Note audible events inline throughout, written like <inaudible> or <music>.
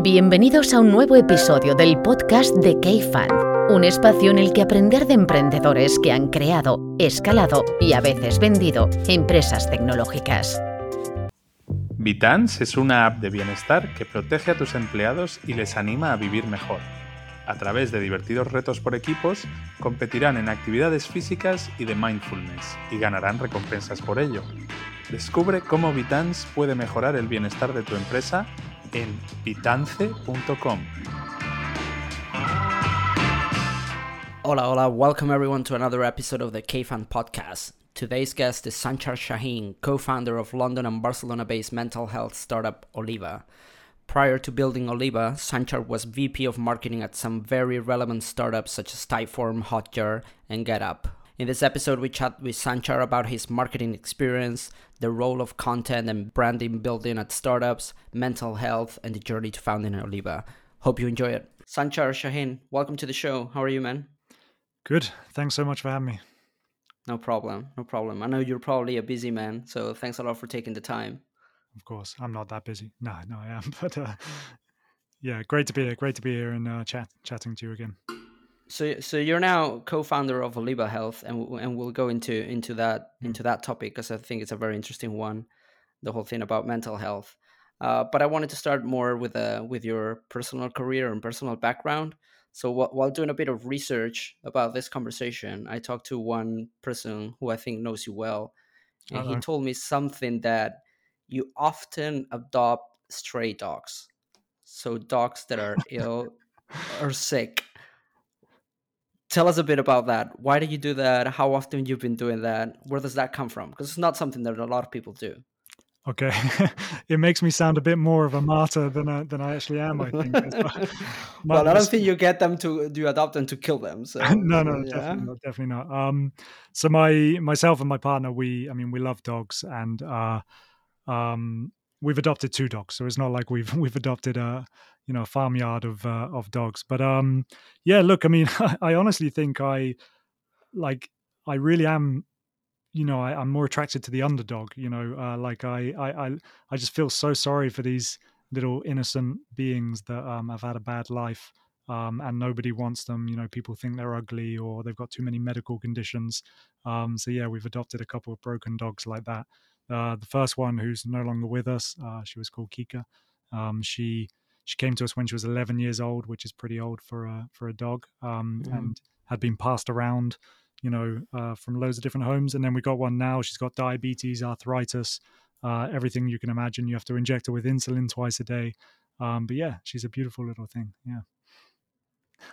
Bienvenidos a un nuevo episodio del podcast de K-Fan, un espacio en el que aprender de emprendedores que han creado, escalado y a veces vendido empresas tecnológicas. Vitans es una app de bienestar que protege a tus empleados y les anima a vivir mejor. A través de divertidos retos por equipos, competirán en actividades físicas y de mindfulness y ganarán recompensas por ello. Descubre cómo Vitans puede mejorar el bienestar de tu empresa en vitance.com. Hola, hola, welcome everyone to another episode of the KFund podcast. Today's guest is Sançar Sahin, co founder of London and Barcelona based mental health startup Oliva. Prior to building Oliva, Sançar was VP of marketing at some very relevant startups such as Typeform, Hotjar, and GetApp. In this episode, we chat with Sançar about his marketing experience, the role of content and branding building at startups, mental health, and the journey to founding Oliva. Hope you enjoy it. Sançar Sahin, welcome to the show. How are you, man? Good. Thanks so much for having me. No problem. No problem. I know you're probably a busy man, so thanks a lot for taking the time of course. I'm not that busy. No, no, I am. <laughs> But uh, yeah, great to be here. Great to be here and uh, chat chatting to you again. So, so you're now co-founder of Oliva Health, and and we'll go into into that mm. into that topic because I think it's a very interesting one, the whole thing about mental health. Uh, but I wanted to start more with uh, with your personal career and personal background. So while doing a bit of research about this conversation, I talked to one person who I think knows you well, and uh-huh. he told me something that you often adopt stray dogs. So dogs that are ill <laughs> or sick. Tell us a bit about that. Why do you do that? How often you've been doing that? Where does that come from? Because it's not something that a lot of people do. Okay, <laughs> it makes me sound a bit more of a martyr than I, than I actually am. I think. <laughs> well, I don't think you get them to do adopt them to kill them. So <laughs> no, no, yeah. definitely not. Definitely not. Um, so my myself and my partner, we, I mean, we love dogs, and uh, um, we've adopted two dogs, so it's not like we've <laughs> we've adopted a you know a farmyard of uh, of dogs. But um, yeah, look, I mean, <laughs> I honestly think I like I really am. You know, I, am more attracted to the underdog. You know, uh, like I, I, I, I just feel so sorry for these little innocent beings that um, have had a bad life. Um, and nobody wants them. You know, people think they're ugly or they've got too many medical conditions. Um, so yeah, we've adopted a couple of broken dogs like that. Uh, the first one, who's no longer with us, uh, she was called Kika. Um, she she came to us when she was 11 years old, which is pretty old for a for a dog, um, mm. and had been passed around, you know, uh, from loads of different homes. And then we got one now. She's got diabetes, arthritis, uh, everything you can imagine. You have to inject her with insulin twice a day. Um, but yeah, she's a beautiful little thing. Yeah.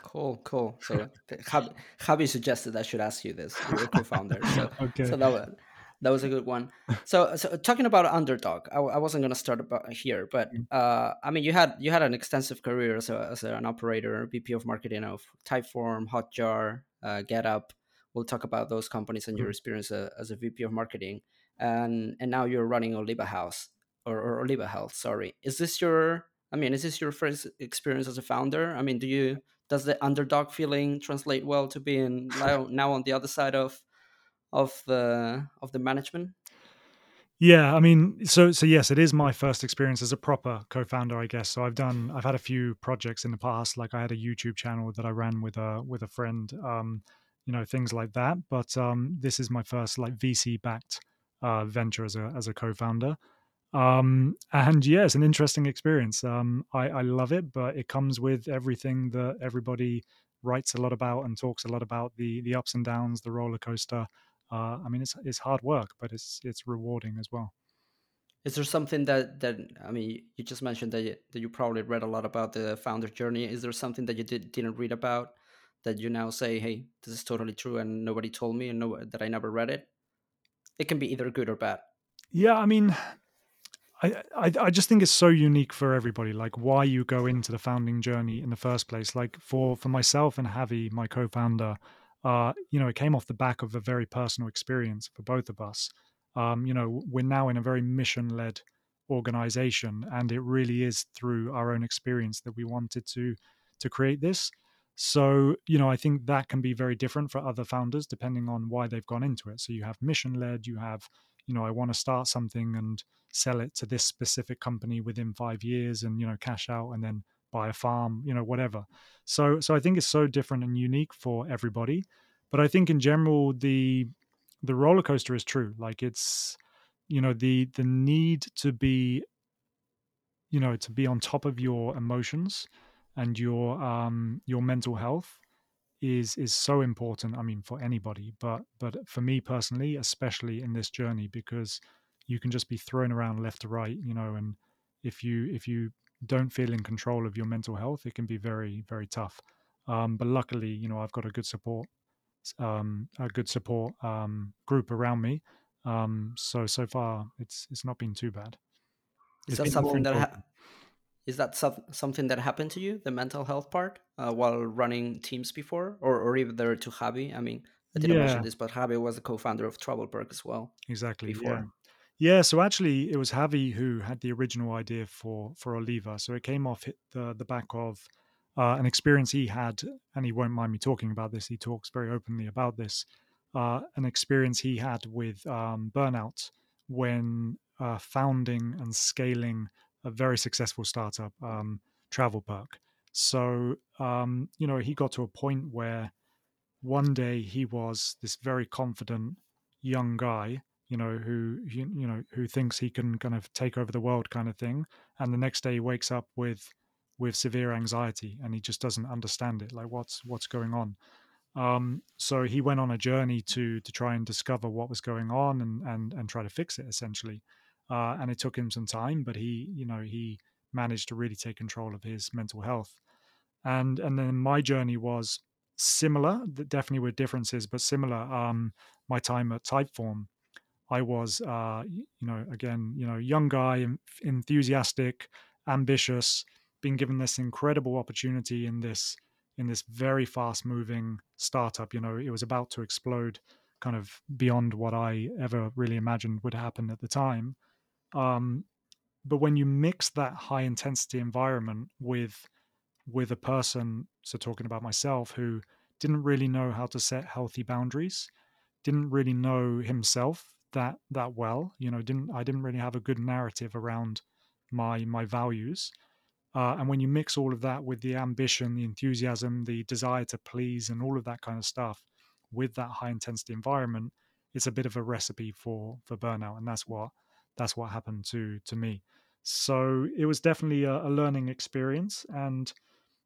Cool, cool. So <laughs> Javi, suggested I should ask you this. You're a co-founder, so, <laughs> okay. so that, that was a good one. So, so talking about underdog, I, I wasn't gonna start about here, but mm. uh, I mean, you had you had an extensive career as, a, as an operator, VP of marketing of Typeform, Hotjar, uh, GetApp. We'll talk about those companies and your mm. experience uh, as a VP of marketing, and and now you're running Oliva House or, or Oliva Health. Sorry, is this your? I mean, is this your first experience as a founder? I mean, do you does the underdog feeling translate well to being <laughs> now, now on the other side of of the of the management? Yeah, I mean, so so yes, it is my first experience as a proper co-founder, I guess. So I've done, I've had a few projects in the past, like I had a YouTube channel that I ran with a with a friend, um, you know, things like that. But um, this is my first like VC backed uh, venture as a as a co-founder, um, and yeah, it's an interesting experience. Um, I, I love it, but it comes with everything that everybody writes a lot about and talks a lot about the the ups and downs, the roller coaster uh, I mean, it's it's hard work, but it's it's rewarding as well. Is there something that that I mean, you just mentioned that you, that you probably read a lot about the founder journey. Is there something that you did, didn't read about that you now say, "Hey, this is totally true," and nobody told me, and no, that I never read it? It can be either good or bad. Yeah, I mean, I, I, I just think it's so unique for everybody. Like why you go into the founding journey in the first place. Like for for myself and Javi, my co-founder, uh, you know, it came off the back of a very personal experience for both of us. Um, you know, we're now in a very mission led organization, and it really is through our own experience that we wanted to to create this. So, you know, I think that can be very different for other founders depending on why they've gone into it. So you have mission led, you have, you know, I want to start something and sell it to this specific company within five years and, you know, cash out and then buy a farm, you know, whatever. So so I think it's so different and unique for everybody. But I think in general the the roller coaster is true. Like it's you know the the need to be you know to be on top of your emotions and your um your mental health is is so important i mean for anybody but but for me personally especially in this journey because you can just be thrown around left to right you know and if you if you don't feel in control of your mental health it can be very very tough. Um, but luckily you know i've got a good support um, a good support um, group around me. Um, so so far it's it's not been too bad. Is that something that ha- is that something that happened to you the mental health part uh, while running teams before? Or, or even there to javi? I mean i didn't yeah. mention this but javi was the co-founder of TravelPerk as well exactly before. Yeah so actually it was javi who had the original idea for for oliva so it came off the the back of uh, an experience he had and he won't mind me talking about this he talks very openly about this uh, an experience he had with um, burnout when uh, founding and scaling a very successful startup, um, TravelPerk. So, um, you know, he got to a point where one day he was this very confident young guy, you know, who, you, know, who thinks he can kind of take over the world kind of thing. And the next day he wakes up with, with severe anxiety and he just doesn't understand it. Like what's, what's going on? Um, so he went on a journey to to try and discover what was going on and and and try to fix it essentially uh, and it took him some time, but he, you know, he managed to really take control of his mental health. And and then my journey was similar, definitely with differences, but similar. Um, my time at Typeform, I was, uh, you know, again, you know, young guy, enthusiastic, ambitious, being given this incredible opportunity in this in this very fast moving startup. You know, it was about to explode, kind of beyond what I ever really imagined would happen at the time. Um, but when you mix that high intensity environment with with a person, so talking about myself, who didn't really know how to set healthy boundaries, didn't really know himself that that well, you know, didn't I didn't really have a good narrative around my my values. Uh, and when you mix all of that with the ambition, the enthusiasm, the desire to please, and all of that kind of stuff, with that high intensity environment, it's a bit of a recipe for for burnout, and that's what that's what happened to to me. So it was definitely a, a learning experience, and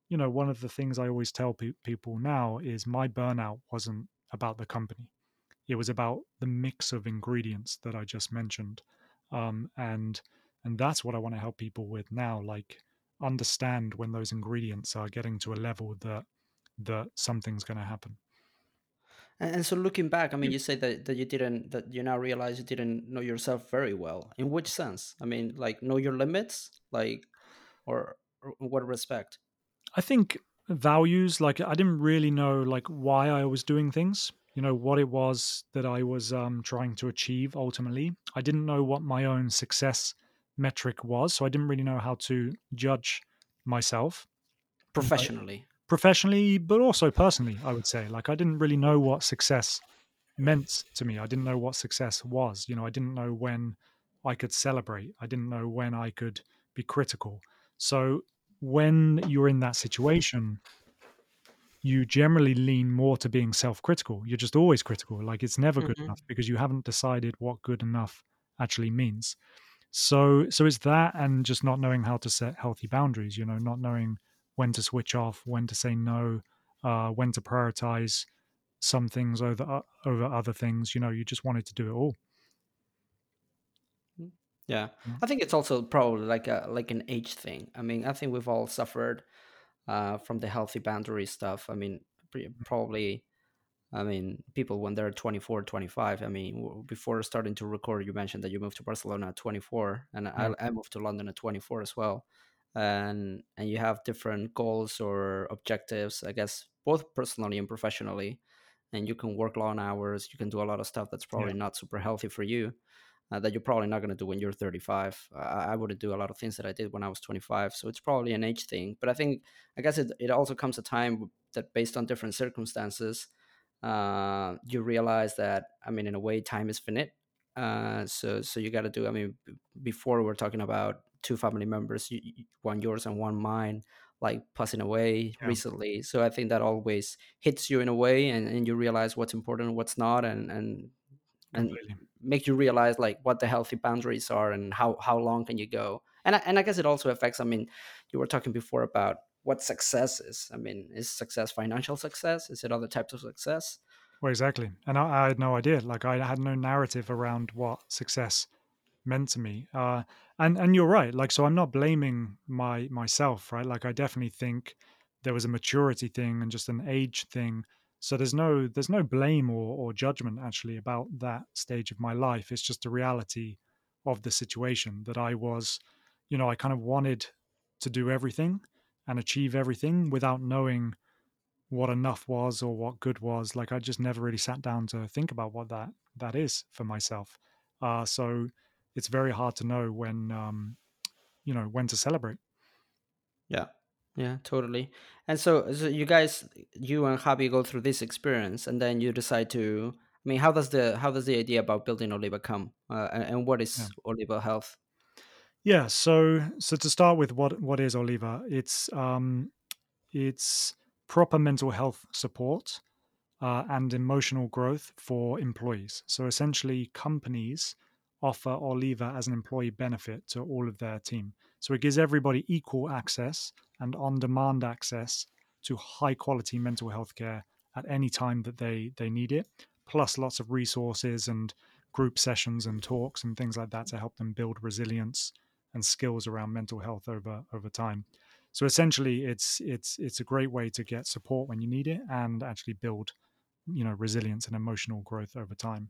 you know, one of the things I always tell pe- people now is my burnout wasn't about the company; it was about the mix of ingredients that I just mentioned, um, and and that's what I want to help people with now. Like understand when those ingredients are getting to a level that that something's going to happen. And, and so looking back, I mean, you say that, that you didn't, that you now realize you didn't know yourself very well. In which sense? I mean, like know your limits, like, or, or what respect? I think values, like I didn't really know like why I was doing things. You know what it was that I was um, trying to achieve ultimately. I didn't know what my own success metric was, so I didn't really know how to judge myself professionally professionally, but also personally, I would say. Like I didn't really know what success meant to me. I didn't know what success was. You know, I didn't know when I could celebrate. I didn't know when I could be critical. So when you're in that situation, you generally lean more to being self-critical. You're just always critical. Like it's never good mm-hmm. enough because you haven't decided what good enough actually means. So so it's that and just not knowing how to set healthy boundaries, you know, not knowing when to switch off, when to say no, uh, when to prioritize some things over uh, over other things. You know, you just wanted to do it all. Mm, yeah, I think it's also probably like a like an age thing. I mean, I think we've all suffered uh, from the healthy boundary stuff. I mean, probably. I mean, people when they're 24, 25. I mean, before starting to record, you mentioned that you moved to Barcelona at 24, and. I, I moved to London at 24 as well and and you have different goals or objectives i guess both personally and professionally and you can work long hours you can do a lot of stuff that's probably yeah. not super healthy for you uh, that you're probably not going to do when you're 35 uh, i wouldn't do a lot of things that i did when i was 25 so it's probably an age thing but i think i guess it, it also comes a time that based on different circumstances uh, you realize that i mean in a way time is finite uh, so so you got to do i mean before we're talking about two family members, one yours and one mine, like passing away yeah. recently. So I think that always hits you in a way, and, and you realize what's important, and what's not, and and and make you realize like what the healthy boundaries are and how how long can you go. And I, and I guess it also affects. I mean, you were talking before about what success is. I mean, is success financial success? Is it other types of success? Well, exactly. And I, I had no idea. Like I had no narrative around what success meant to me. Uh, and and you're right. Like so, I'm not blaming my myself, right? Like I definitely think there was a maturity thing and just an age thing. So there's no there's no blame or, or judgment actually about that stage of my life. It's just a reality of the situation that I was, you know, I kind of wanted to do everything and achieve everything without knowing what enough was or what good was. Like I just never really sat down to think about what that that is for myself. Uh, so it's very hard to know when um, you know when to celebrate. Yeah, yeah, totally. And so, so you guys, you and Javi go through this experience, and then you decide to. I mean, how does the how does the idea about building Oliva come, uh, and, and, what is yeah. Oliva Health? Yeah, so so to start with, what what is Oliva? It's um, it's proper mental health support uh, and emotional growth for employees. So essentially, companies offer Oliva as an employee benefit to all of their team. So it gives everybody equal access and on demand access to high quality mental health care at any time that they, they need it, plus lots of resources and group sessions and talks and things like that to help them build resilience and skills around mental health over over time. So essentially it's it's it's a great way to get support when you need it and actually build you know resilience and emotional growth over time.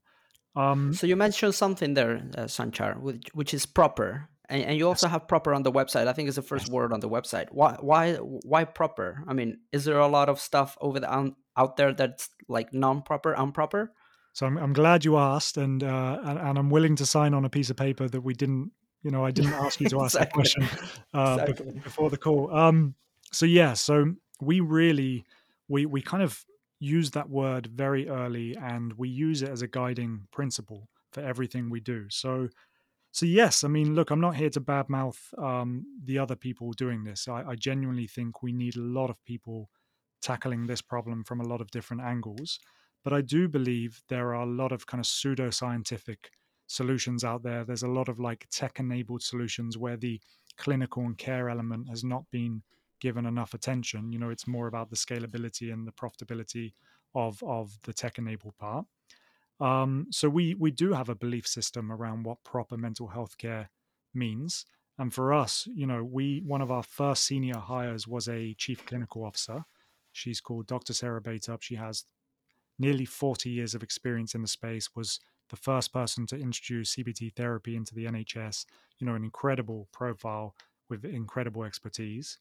Um, so you mentioned something there, uh, Sançar, which, which is proper, and, and, you also have proper on the website. I think it's the first word on the website. Why, why, why proper? I mean, is there a lot of stuff over the um, out there that's like non-proper, improper? So I'm, I'm glad you asked, and, uh, and, and I'm willing to sign on a piece of paper that we didn't, you know, I didn't ask you to <laughs> ask exactly. that question uh, exactly. before the call. Um, so yeah, so we really we we kind of use that word very early and we use it as a guiding principle for everything we do. So, so yes, I mean, look, I'm not here to badmouth um, the other people doing this. I, I genuinely think we need a lot of people tackling this problem from a lot of different angles. But I do believe there are a lot of kind of pseudo scientific solutions out there. There's a lot of like tech enabled solutions where the clinical and care element has not been given enough attention. You know, it's more about the scalability and the profitability of of the tech enabled part. Um, so we we do have a belief system around what proper mental health care means. And for us, you know, we one of our first senior hires was a chief clinical officer. She's called Dr. Sarah Baitup. She has nearly 40 years of experience in the space, was the first person to introduce CBT therapy into the NHS, you know, an incredible profile with incredible expertise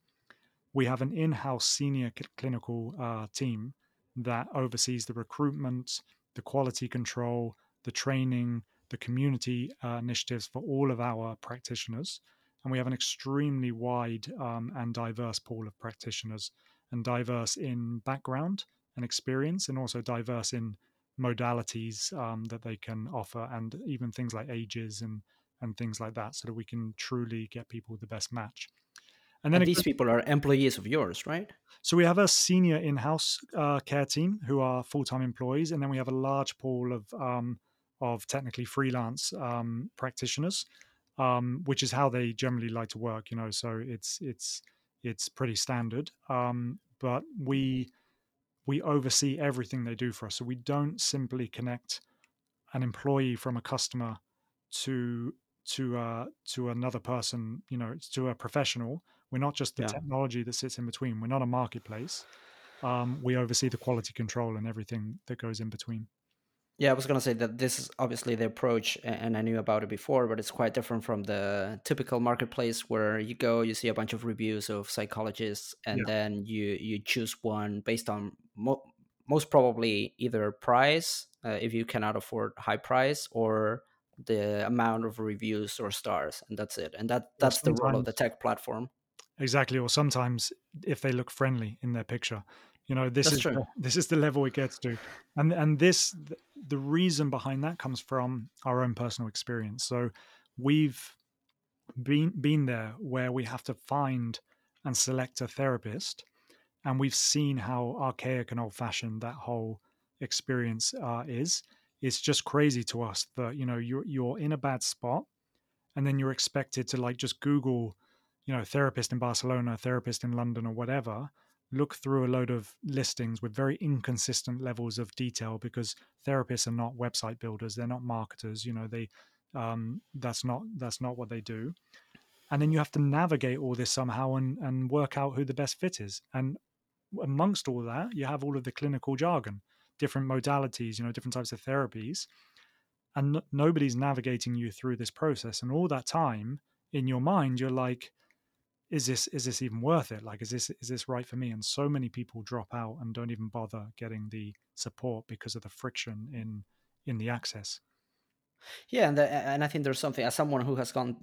we have an in-house senior clinical uh, team that oversees the recruitment, the quality control, the training, the community uh, initiatives for all of our practitioners. And we have an extremely wide um, and diverse pool of practitioners, and diverse in background and experience, and also diverse in modalities um, that they can offer, and even things like ages and and things like that, so that we can truly get people the best match. And then and these people are employees of yours, right? So we have a senior in-house uh, care team who are full-time employees, and then we have a large pool of um, of technically freelance um, practitioners, um, which is how they generally like to work. You know, so it's it's it's pretty standard. Um, but we we oversee everything they do for us, so we don't simply connect an employee from a customer to to uh, to another person. You know, to a professional we're not just the yeah. technology that sits in between. We're not a marketplace. Um, we oversee the quality control and everything that goes in between. Yeah, I was going to say that this is obviously the approach, and I knew about it before, but it's quite different from the typical marketplace where you go, you see a bunch of reviews of psychologists, and yeah. then you you choose one based on mo- most probably either price, uh, if you cannot afford high price, or the amount of reviews or stars, and that's it. And that that's the role of the tech platform. Exactly, or sometimes if they look friendly in their picture, you know this That's is the, this is the level it gets to, and and this the reason behind that comes from our own personal experience. So we've been been there where we have to find and select a therapist. And we've seen how archaic and old fashioned that whole experience uh, is. It's just crazy to us that you know you're you're in a bad spot, and then you're expected to like just Google, you know, therapist in Barcelona, therapist in London, or whatever, look through a load of listings with very inconsistent levels of detail because therapists are not website builders they're not marketers you know they um, that's not that's not what they do. And then you have to navigate all this somehow and and work out who the best fit is. And amongst all that you have all of the clinical jargon different modalities you know different types of therapies and n- nobody's navigating you through this process and all that time in your mind you're like is this is this even worth it? Like is this is this right for me? And so many people drop out and don't even bother getting the support because of the friction in in the access. Yeah and the, and i think there's something as someone who has gone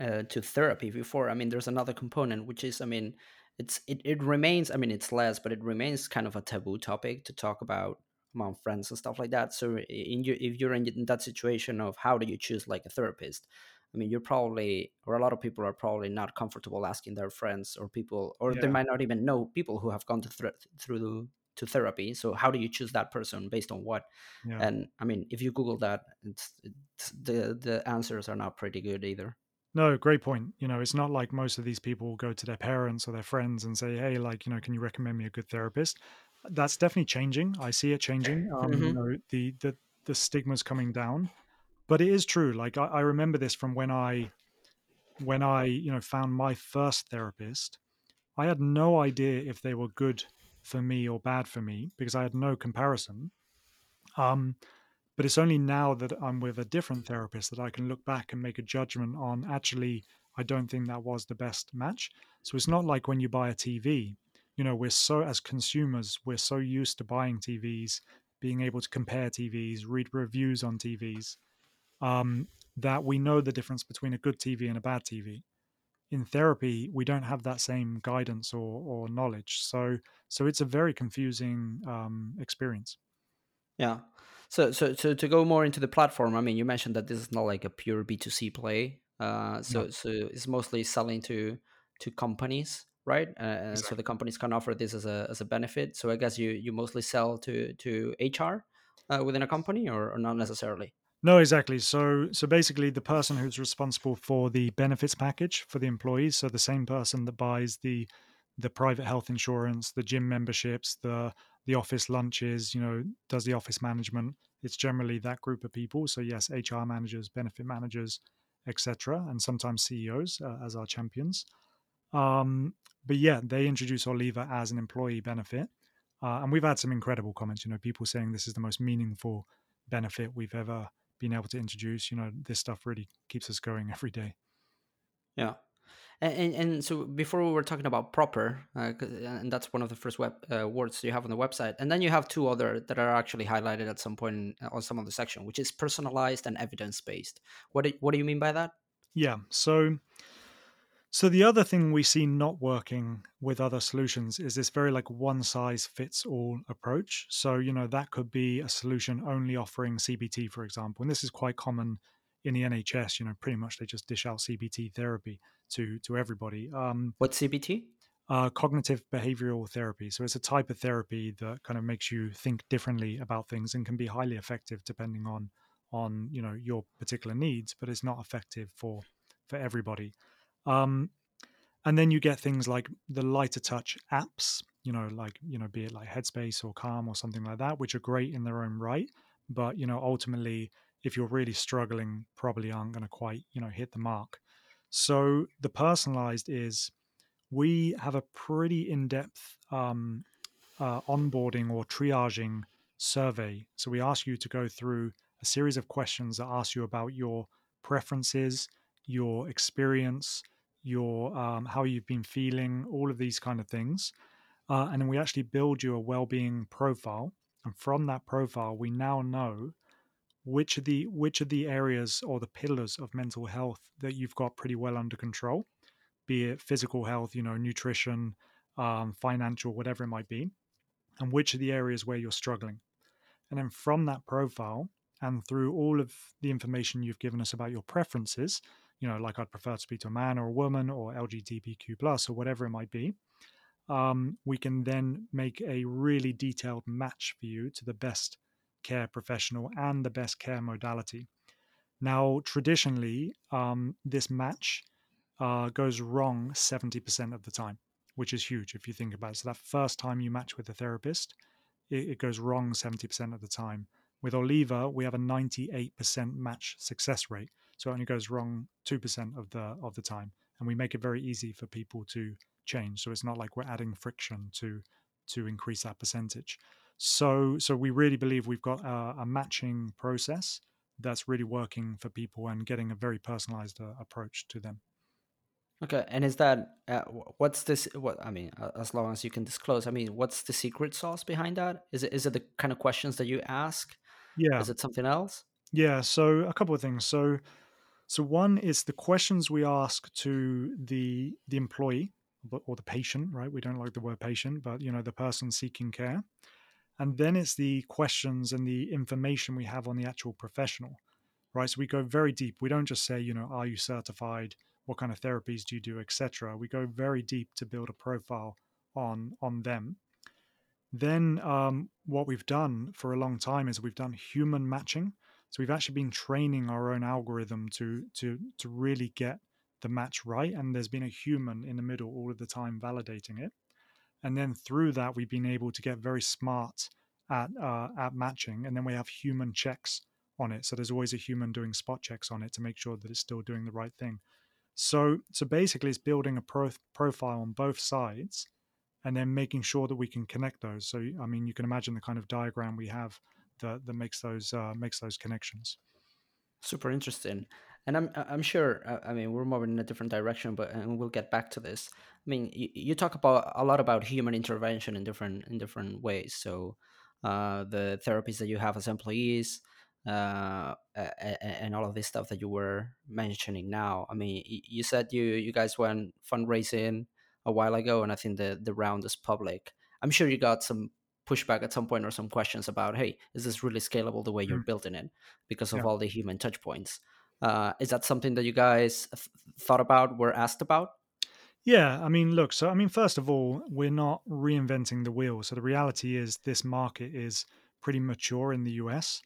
uh, to therapy before i mean there's another component which is i mean it's it, it remains i mean it's less but it remains kind of a taboo topic to talk about among friends and stuff like that so in your, if you're in that situation of how do you choose like a therapist I mean, you're probably, or a lot of people are probably not comfortable asking their friends or people, or yeah. they might not even know people who have gone to th- through to therapy. So how do you choose that person based on what? Yeah. And I mean, if you Google that, it's, it's, the the answers are not pretty good either. No, great point. You know, it's not like most of these people go to their parents or their friends and say, "Hey, like, you know, can you recommend me a good therapist?" That's definitely changing. I see it changing. Um, mm-hmm. You know, the the the stigma's coming down but it is true like I, I, remember this from when i when i you know found my first therapist i had no idea if they were good for me or bad for me because i had no comparison um but it's only now that i'm with a different therapist that i can look back and make a judgment on actually i don't think that was the best match so it's not like when you buy a tv you know we're so as consumers we're so used to buying tvs being able to compare tvs read reviews on tvs um, that we know the difference between a good TV and a bad TV. In therapy, we don't have that same guidance or, or knowledge, so so it's a very confusing um, experience. Yeah. So so so to go more into the platform, I mean, you mentioned that this is not like a pure B two C play. Uh, so no. so it's mostly selling to to companies, right? Uh, exactly. So the companies can offer this as a as a benefit. So I guess you you mostly sell to to HR uh, within a company, or, or not necessarily. No, exactly. So, so basically, the person who's responsible for the benefits package for the employees, so the same person that buys the the private health insurance, the gym memberships, the the office lunches, you know, does the office management. It's generally that group of people. So yes, HR managers, benefit managers, etc., and sometimes CEOs uh, as our champions. Um, but yeah, they introduce Oliva as an employee benefit, uh, and we've had some incredible comments. You know, people saying this is the most meaningful benefit we've ever been able to introduce you know this stuff really keeps us going <laughs> every day yeah and, and, so before we were talking about proper uh, and that's one of the first web uh, words you have on the website and then you have two other that are actually highlighted at some point in, on some of the section which is personalized and evidence-based what do, what do you mean by that yeah so so the other thing we see not working with other solutions is this very like one size fits all approach. So, you know, that could be a solution only offering CBT, for example. And this is quite common in the NHS, you know, pretty much they just dish out CBT therapy to to everybody. Um, What's CBT? Uh, cognitive behavioral therapy. So it's a type of therapy that kind of makes you think differently about things and can be highly effective depending on on you know your particular needs, but it's not effective for for everybody. Um, and then you get things like the lighter touch apps, you know, like, you know, be it like Headspace or Calm or something like that, which are great in their own right. But, you know, ultimately, if you're really struggling, probably aren't going to quite, you know, hit the mark. So the personalized is we have a pretty in depth um, uh, onboarding or triaging survey. So we ask you to go through a series of questions that ask you about your preferences, your experience, your um, how you've been feeling, all of these kind of things, uh, and then we actually build you a well-being profile. And from that profile, we now know which are the which are the areas or the pillars of mental health that you've got pretty well under control, be it physical health, you know, nutrition, um, financial, whatever it might be, and which are the areas where you're struggling. And then from that profile and through all of the information you've given us about your preferences, you know, like I'd prefer to speak to a man or a woman or LGBTQ plus or whatever it might be. Um, we can then make a really detailed match for you to the best care professional and the best care modality. Now, traditionally, um, this match uh, goes wrong 70% of the time, which is huge if you think about it. So, that first time you match with a therapist, it, it goes wrong 70% of the time. With Oliva, we have a 98% match success rate, so it only goes wrong 2% of the of the time, and we make it very easy for people to change. So it's not like we're adding friction to to increase that percentage. So so we really believe we've got a, a matching process that's really working for people and getting a very personalized uh, approach to them. Okay, and is that uh, what's this? What I mean, as long as you can disclose, I mean, what's the secret sauce behind that? Is it is it the kind of questions that you ask yeah. Is it something else? Yeah. So a couple of things. So so one is the questions we ask to the the employee or the patient, right? We don't like the word patient, but you know the person seeking care. And then it's the questions and the information we have on the actual professional, right? So we go very deep. We don't just say, you know, are you certified? What kind of therapies do you do, etc. We go very deep to build a profile on on them. Then um, what we've done for a long time is we've done human matching. So we've actually been training our own algorithm to to to really get the match right, and there's been a human in the middle all of the time validating it. And then through that, we've been able to get very smart at uh, at matching, and then we have human checks on it. So there's always a human doing spot checks on it to make sure that it's still doing the right thing. So so basically, it's building a pro- profile on both sides and then making sure that we can connect those. So, I mean, you can imagine the kind of diagram we have that, that makes those uh, makes those connections. Super interesting, and I'm I'm sure. Uh, I mean, we're moving in a different direction, but and we'll get back to this. I mean, you, you talk about a lot about human intervention in different in different ways. So, uh, the therapies that you have as employees, uh, and all of this stuff that you were mentioning now. I mean, you said you you guys went fundraising a while ago, and I think the the round is public. I'm sure you got some pushback at some point or some questions about, hey, is this really scalable the way you're mm. building it because of yeah. all the human touch points? Uh, is that something that you guys th- thought about, were asked about? Yeah, I mean, look, so I mean, first of all, we're not reinventing the wheel. So the reality is, this market is pretty mature in the US,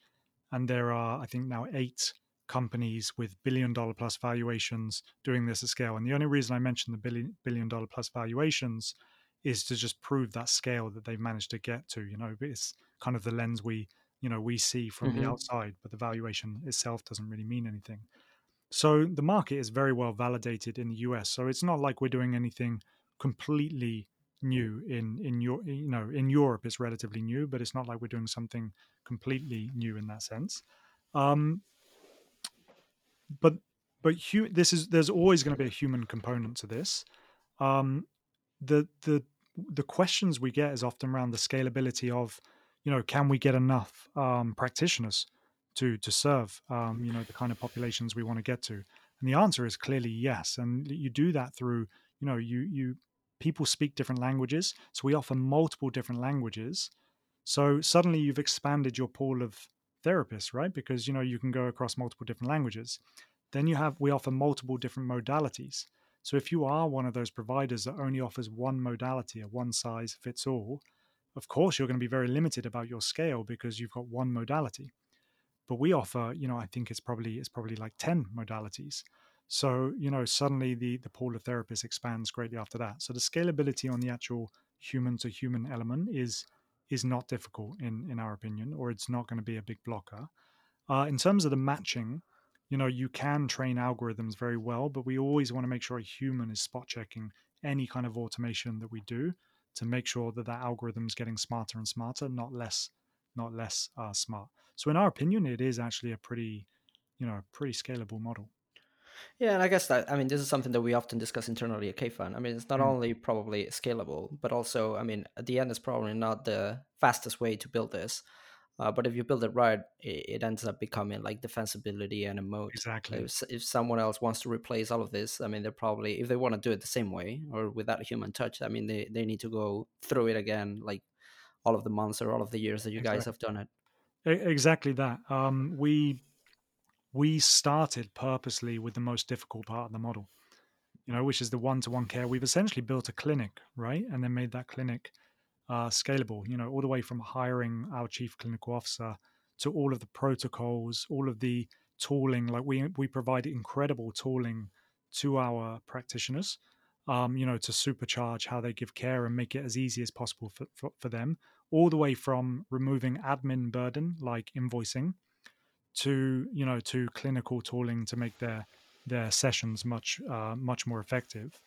and there are, I think, now eight companies with billion dollar plus valuations doing this at scale. And the only reason I mention the billion billion dollar plus valuations is to just prove that scale that they've managed to get to. You know, it's kind of the lens we you know we see from mm-hmm. the outside, but the valuation itself doesn't really mean anything. So the market is very well validated in the US. So it's not like we're doing anything completely new in in your you know in Europe it's relatively new, but it's not like we're doing something completely new in that sense. Um, but but hu- this is there's always going to be a human component to this. Um, the the the questions we get is often around the scalability of, you know, can we get enough um, practitioners to to serve, um, you know, the kind of populations we want to get to? And the answer is clearly yes. And you do that through, you know, you you people speak different languages, so we offer multiple different languages. So suddenly you've expanded your pool of therapists, right? Because you know you can go across multiple different languages. Then you have we offer multiple different modalities. So if you are one of those providers that only offers one modality, a one size fits all, of course you're going to be very limited about your scale because you've got one modality. But we offer, you know, I think it's probably it's probably like 10 modalities. So, you know, suddenly the the pool of therapists expands greatly after that. So the scalability on the actual human to human element is is not difficult in in our opinion, or it's not going to be a big blocker. Uh, in terms of the matching, you know, you can train algorithms very well, but we always want to make sure a human is spot checking any kind of automation that we do to make sure that that algorithm is getting smarter and smarter, not less, not less uh, smart. So, in our opinion, it is actually a pretty, you know, pretty scalable model. Yeah, and I guess that I mean this is something that we often discuss internally at KFund. I mean, it's not mm. only probably scalable, but also I mean at the end it's probably not the fastest way to build this. Uh, but if you build it right, it, it, ends up becoming like defensibility and a moat. Exactly. If, if someone else wants to replace all of this, I mean, they're probably if they want to do it the same way or without human touch, I mean, they they need to go through it again, like all of the months or all of the years that you exactly. guys have done it. Exactly that. Um, we we started purposely with the most difficult part of the model, you know, which is the one-to-one care. We've essentially built a clinic, right, and then made that clinic uh, scalable. You know, all the way from hiring our chief clinical officer to all of the protocols, all of the tooling. Like we we provide incredible tooling to our practitioners, um, you know, to supercharge how they give care and make it as easy as possible for, for, for them. All the way from removing admin burden like invoicing to you know to clinical tooling to make their their sessions much uh, much more effective.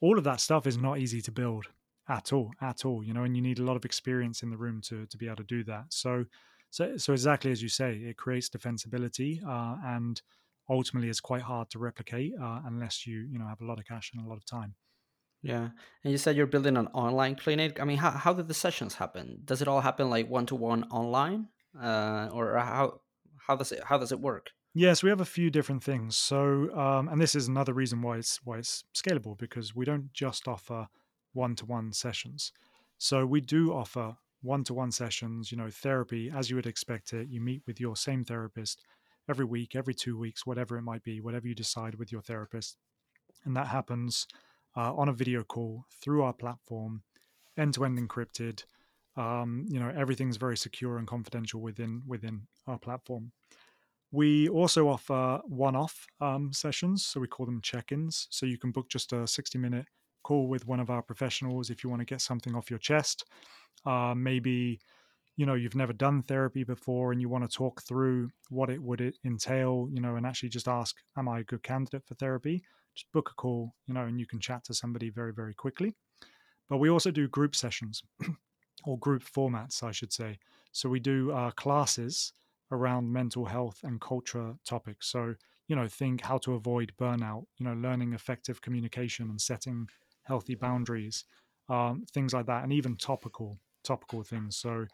All of that stuff is not easy to build at all, at all. You know, and you need a lot of experience in the room to to be able to do that. So, so so exactly as you say, it creates defensibility uh, and ultimately it's quite hard to replicate uh, unless you you know have a lot of cash and a lot of time. Yeah, and you said you're building an online clinic. I mean, how how did the sessions happen? Does it all happen like one to one online, uh, or how how does it how does it work? Yes, we have a few different things. So, um, and this is another reason why it's why it's scalable because we don't just offer one-to-one sessions. So we do offer one-to-one sessions. You know, therapy as you would expect it. You meet with your same therapist every week, every two weeks, whatever it might be, whatever you decide with your therapist, and that happens uh, on a video call through our platform, end-to-end encrypted. Um, you know, everything's very secure and confidential within within our platform. We also offer one-off um, sessions, so we call them check-ins. So you can book just a 60-minute call with one of our professionals if you want to get something off your chest. Uh, maybe you know you've never done therapy before and you want to talk through what it would entail you know and actually just ask am i a good candidate for therapy? Just book a call you know and you can chat to somebody very very quickly. But we also do group sessions <clears throat> or group formats i should say. So we do uh, classes around mental health and culture topics. So you know think how to avoid burnout you know learning effective communication and setting healthy boundaries um, things like that and even topical topical things so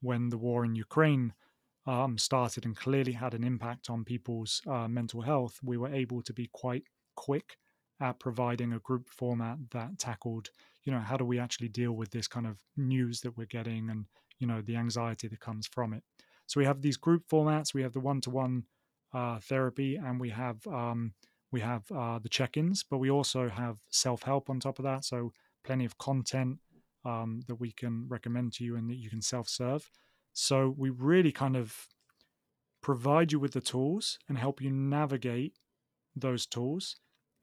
when the war in Ukraine um, started and clearly had an impact on people's uh, mental health, we were able to be quite quick at providing a group format that tackled, you know, how do we actually deal with this kind of news that we're getting and, you know, the anxiety that comes from it. So we have these group formats, we have the one-to-one uh, therapy, and we have um, we have uh, the check-ins, but we also have self-help on top of that. So plenty of content um, that we can recommend to you and that you can self serve. So we really kind of provide you with the tools and help you navigate those tools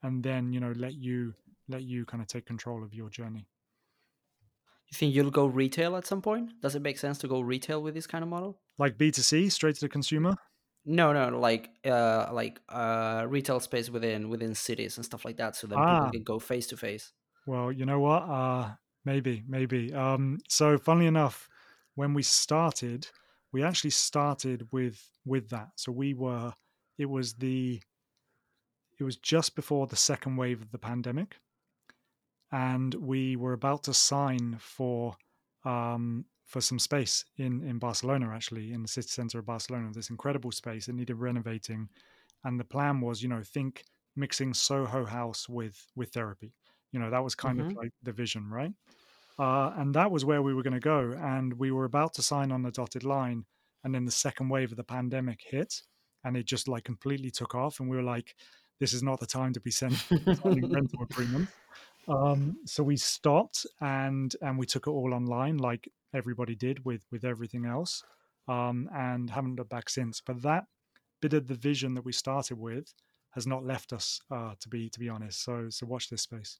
and then you know let you let you kind of take control of your journey you think you'll go retail at some point does it make sense to go retail with this kind of model like b2c straight to the consumer no no like uh like uh retail space within within cities and stuff like that so that ah. people can go face to face well you know what uh Maybe, maybe. Um, so, funnily enough, when we started, we actually started with with that. So we were. It was the. It was just before the second wave of the pandemic, and we were about to sign for um, for some space in in Barcelona, actually in the city center of Barcelona. This incredible space. It needed renovating, and the plan was, you know, think mixing Soho House with with therapy. You know, that was kind mm-hmm. of like the vision, right? Uh, and that was where we were going to go. And we were about to sign on the dotted line. And then the second wave of the pandemic hit and it just like completely took off. And we were like, this is not the time to be sending <laughs> rental agreements. Um, so we stopped and and we took it all online, like everybody did with with everything else, um, and haven't looked back since. But that bit of the vision that we started with has not left us, uh, to be to be honest. So so watch this space.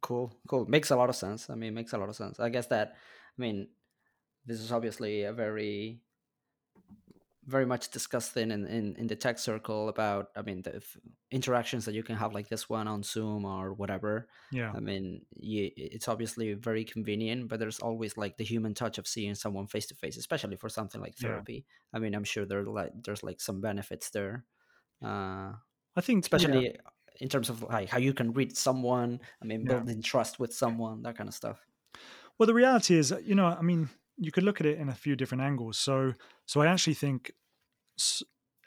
Cool, cool. Makes a lot of sense. I mean, makes a lot of sense. I guess that, I mean, this is obviously a very, very much discussed in, in, in the tech circle about, I mean, the interactions that you can have like this one on Zoom or whatever. Yeah. I mean, you, it's obviously very convenient, but there's always like the human touch of seeing someone face to face, especially for something like therapy. Yeah. I mean, I'm sure there like there's like some benefits there. Uh, I think especially. Yeah in terms of like how you can read someone i mean building yeah. trust with someone that kind of stuff well the reality is you know i mean you could look at it in a few different angles so so i actually think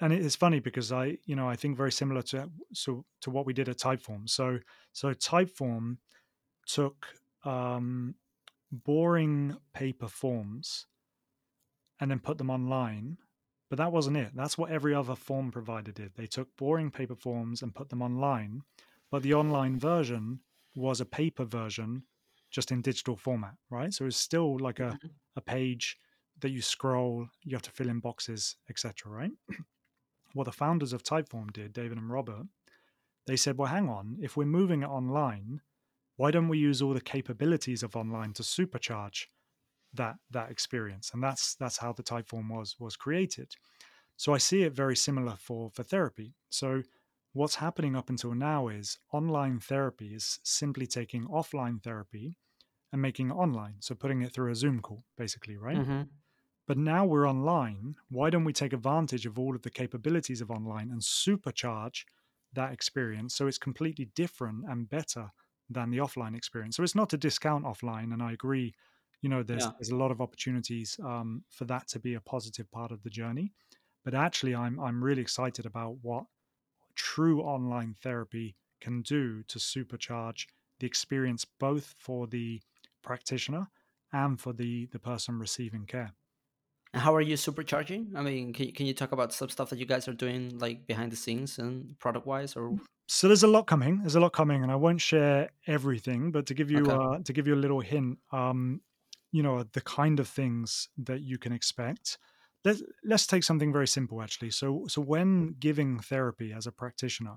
and it's funny because i you know i think very similar to so to what we did at typeform so so typeform took um boring paper forms and then put them online But that wasn't it. That's what every other form provider did. They took boring paper forms and put them online, but the online version was a paper version just in digital format, right? So it's still like a, mm-hmm. a page that you scroll, you have to fill in boxes, etc. Right? <clears throat> what the founders of Typeform did, David and Robert, they said, well, hang on, if we're moving it online, why don't we use all the capabilities of online to supercharge that that experience? And that's that's how the Typeform was was created. So I see it very similar for for therapy. So what's happening up until now is online therapy is simply taking offline therapy and making it online. So putting it through a Zoom call, basically, right? Mm-hmm. But now we're online. Why don't we take advantage of all of the capabilities of online and supercharge that experience so it's completely different and better than the offline experience? So it's not to discount offline, and I agree. You know, there's yeah. there's a lot of opportunities um, for that to be a positive part of the journey. But actually, I'm I'm really excited about what true online therapy can do to supercharge the experience both for the practitioner and for the the person receiving care. How are you supercharging? I mean, can, can you talk about some stuff that you guys are doing like behind the scenes and product wise or so there's a lot coming. There's a lot coming, and I won't share everything, but to give you okay. uh, to give you a little hint, um, you know, the kind of things that you can expect. Let's let's take something very simple, actually. So so when giving therapy as a practitioner,